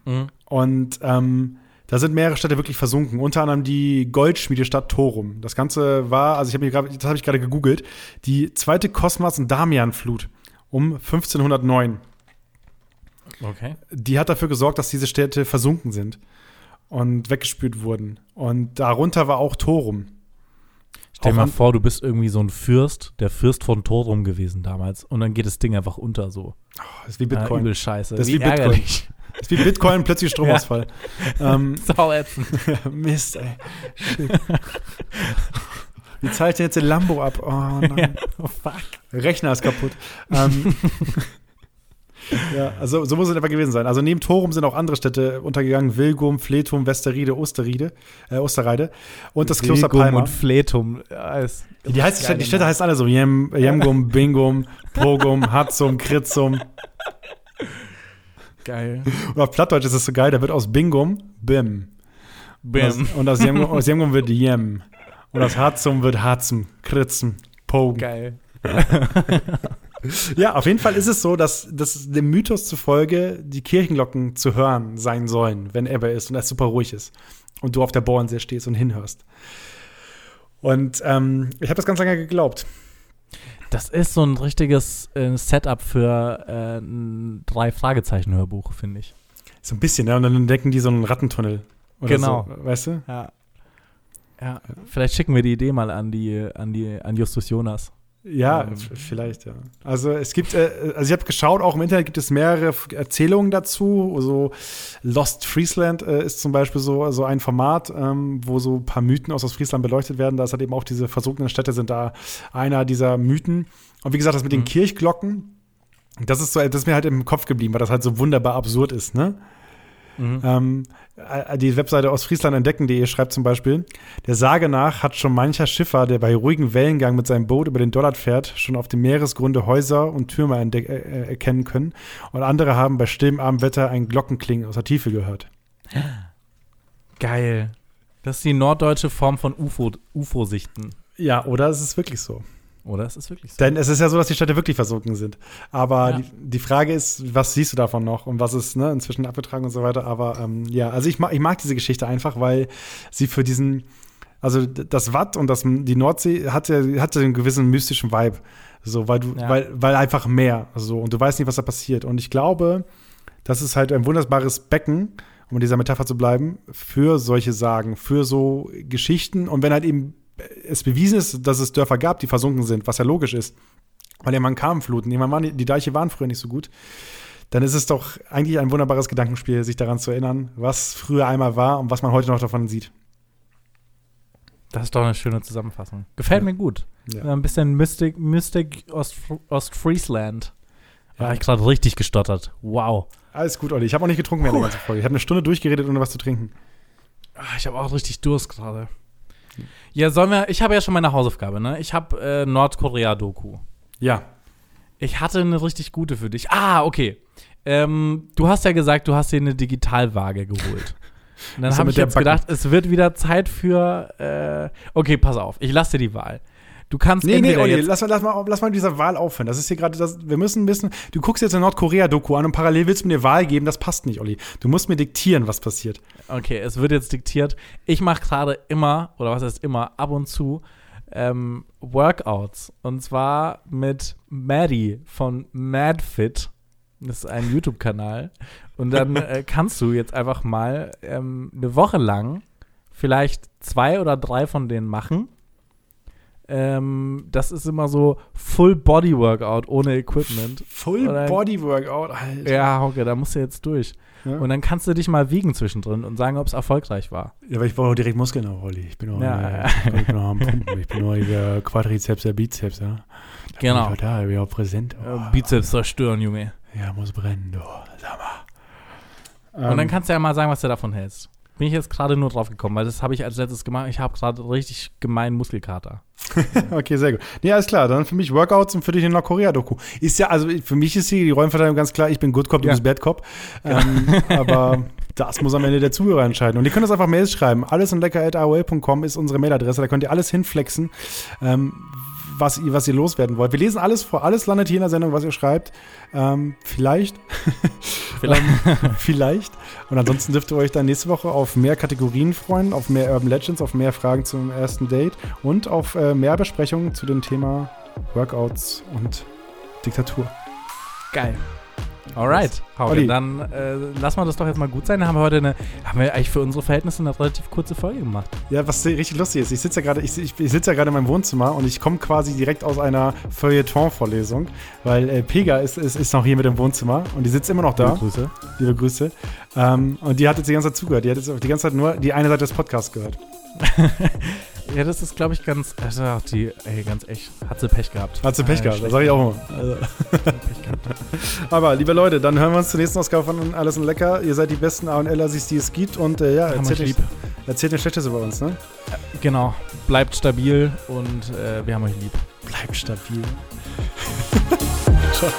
Mhm. Und ähm, da sind mehrere Städte wirklich versunken, unter anderem die Goldschmiedestadt Torum. Das Ganze war, also ich habe mir gerade, das habe ich gerade gegoogelt, die zweite Kosmas- und Damian-Flut um 1509 Okay. die hat dafür gesorgt, dass diese Städte versunken sind und weggespült wurden. Und darunter war auch Torum. Stell dir mal vor, du bist irgendwie so ein Fürst, der Fürst von Torum gewesen damals. Und dann geht das Ding einfach unter so. Das ist wie Ja, Bitcoin. übel scheiße. Das ist wie, wie Bitcoin. das ist wie Bitcoin, plötzlich Stromausfall. ähm, Sau. Mist, ey. Shit. Wie zahle ich denn jetzt den Lambo ab? Oh nein. Oh, fuck. Rechner ist kaputt. ähm, ja, also so muss es aber gewesen sein. Also neben Torum sind auch andere Städte untergegangen. Wilgum, Fletum, Westerriede, Osterriede, äh, Osterreide und das Kloster Wilgum Palma. und Fletum. Ja, ist, Die, heißt, die, Städte, die Städte heißen alle so. Jem, Jemgum, Bingum, Pogum, Hatzum, Kritzum. geil. Und auf Plattdeutsch ist es so geil, da wird aus Bingum Bim. Und aus, Bam. und aus Jemgum, aus Jemgum wird Jem. Und aus Hatzum wird Hatzum, Kritzum, Pogen. Geil. Ja, auf jeden Fall ist es so, dass, dass dem Mythos zufolge die Kirchenglocken zu hören sein sollen, wenn Ebbe ist und es super ruhig ist. Und du auf der Bohrensee stehst und hinhörst. Und ähm, ich habe das ganz lange geglaubt. Das ist so ein richtiges äh, Setup für äh, ein Drei-Fragezeichen-Hörbuch, finde ich. So ein bisschen, ne? Und dann entdecken die so einen Rattentunnel. Oder Genau. So, weißt du? Ja. Ja, vielleicht schicken wir die Idee mal an die, an die, an Justus Jonas. Ja, Ähm. vielleicht, ja. Also es gibt, äh, also ich habe geschaut, auch im Internet gibt es mehrere Erzählungen dazu. So Lost Friesland äh, ist zum Beispiel so, so ein Format, ähm, wo so ein paar Mythen aus Ostfriesland beleuchtet werden. Da ist halt eben auch diese versunkenen Städte sind da einer dieser Mythen. Und wie gesagt, das mit den Mhm. Kirchglocken, das ist so, das ist mir halt im Kopf geblieben, weil das halt so wunderbar absurd ist, ne? Ähm, äh, die Webseite ostfrieslandentdecken.de schreibt zum Beispiel, der Sage nach hat schon mancher Schiffer, der bei ruhigem Wellengang mit seinem Boot über den Dollard fährt, schon auf dem Meeresgrunde Häuser und Türme entdeck- äh, erkennen können. Und andere haben bei stillem Abendwetter ein Glockenklingen aus der Tiefe gehört. Geil. Das ist die norddeutsche Form von UFO, UFO-Sichten. Ja, oder es ist wirklich so. Oder? Es ist wirklich so. Denn es ist ja so, dass die Städte wirklich versunken sind. Aber Ja. die, die Frage ist, was siehst du davon noch und was ist ne, inzwischen abgetragen und so weiter. Aber ähm, ja, also ich mag, ich mag diese Geschichte einfach, weil sie für diesen, also das Watt und das, die Nordsee hat ja, hat ja einen gewissen mystischen Vibe. So, weil du, Ja. weil, weil einfach mehr. So, und du weißt nicht, was da passiert. Und ich glaube, das ist halt ein wunderbares Becken, um in dieser Metapher zu bleiben, für solche Sagen, für so Geschichten. Und wenn halt eben es bewiesen ist, dass es Dörfer gab, die versunken sind, was ja logisch ist, weil irgendwann kamen Fluten, irgendwann waren die, Deiche waren früher nicht so gut, dann ist es doch eigentlich ein wunderbares Gedankenspiel, sich daran zu erinnern, was früher einmal war und was man heute noch davon sieht. Das ist doch eine schöne Zusammenfassung. Gefällt Ja. mir gut. Ja. Ein bisschen Mystic, Mystic Ost, Ostfriesland. Ja, hab ich gerade richtig gestottert. Wow. Alles gut, Olli. Ich habe auch nicht getrunken mehr in der ganzen Folge. Ich habe eine Stunde durchgeredet, ohne was zu trinken. Ah, Ich habe auch richtig Durst gerade. Ja, sollen wir. Ich habe ja schon meine Hausaufgabe, ne? Ich habe äh, Nordkorea-Doku. Ja. Ich hatte eine richtig gute für dich. Ah, okay. Ähm, du hast ja gesagt, du hast dir eine Digitalwaage geholt. Und dann habe ich jetzt Backen? gedacht, es wird wieder Zeit für. Äh, okay, pass auf. Ich lasse dir die Wahl. Du kannst Nee, nee, entweder Olli, jetzt. lass mal, lass, mal, lass mal mit dieser Wahl aufhören. Das ist hier gerade das. Wir müssen ein bisschen. Du guckst jetzt eine Nordkorea-Doku an und parallel willst du mir eine Wahl geben. Das passt nicht, Olli. Du musst mir diktieren, was passiert. Okay, es wird jetzt diktiert. Ich mache gerade immer, oder was heißt immer, ab und zu ähm, Workouts. Und zwar mit Maddie von MadFit. Das ist ein YouTube-Kanal. Und dann äh, kannst du jetzt einfach mal ähm, eine Woche lang vielleicht zwei oder drei von denen machen. Ähm, das ist immer so Full Body Workout ohne Equipment. Full Oder- Body Workout. Alter. Ja, Hauke, da musst du jetzt durch. Ja. Und dann kannst du dich mal wiegen zwischendrin und sagen, ob es erfolgreich war. Ja, weil ich brauche direkt Muskeln auf, Olli. Ich bin noch, Ja, äh, ja. ich bin noch am Pumpen. Ich bin nur der Quadrizeps, der Bizeps, ja. Da Genau. Bin ich auch da, ich bin auch präsent. Oh, Bizeps zerstören, Junge. Ja, muss brennen, du. Sag mal. Und dann Ähm, kannst du ja mal sagen, was du davon hältst. Bin ich jetzt gerade nur drauf gekommen, weil das habe ich als letztes gemacht. Ich habe gerade richtig gemeinen Muskelkater. Okay, sehr gut. Nee, alles klar. Dann für mich Workouts und für dich eine Nordkorea-Doku. Ist ja, also für mich ist hier die Rollenverteilung ganz klar. Ich bin Good Cop, du Ja. bist Bad Cop. Ähm, aber das muss am Ende der Zuhörer entscheiden. Und ihr könnt uns einfach Mails schreiben. Alles und lecker.aol.com ist unsere Mailadresse. Da könnt ihr alles hinflexen, ähm, was, ihr, was ihr loswerden wollt. Wir lesen alles vor. Alles landet hier in der Sendung, was ihr schreibt. Ähm, vielleicht. Vielleicht. vielleicht. Und ansonsten dürft ihr euch dann nächste Woche auf mehr Kategorien freuen, auf mehr Urban Legends, auf mehr Fragen zum ersten Date und auf äh, mehr Besprechungen zu dem Thema Workouts und Diktatur. Geil. Alright, Olli. dann äh, lassen wir das doch jetzt mal gut sein. Dann haben wir heute eine, haben wir eigentlich für unsere Verhältnisse eine relativ kurze Folge gemacht. Ja, was richtig lustig ist, ich sitze ja gerade, ich, ich, ich sitze ja gerade in meinem Wohnzimmer und ich komme quasi direkt aus einer Feuilleton-Vorlesung, weil äh, Pega ist, ist, ist noch hier mit im Wohnzimmer und die sitzt immer noch da. Liebe Grüße. Liebe Grüße. Ähm, und die hat jetzt die ganze Zeit zugehört. Die hat jetzt die ganze Zeit nur die eine Seite des Podcasts gehört. Ja, das ist, glaube ich, ganz, also auch die, ey, ganz echt, hat sie Pech gehabt. Hat sie Pech Ah, gehabt, das sage ich auch immer. Also. Pech gehabt. Aber liebe Leute, dann hören wir uns zur nächsten Ausgabe von Alles und Lecker. Ihr seid die besten A&L-Assis, die es gibt. Und äh, ja, erzählt euch erzählt nicht Schlechtes über uns, ne? Genau, bleibt stabil und äh, wir haben euch lieb. Bleibt stabil. Ciao.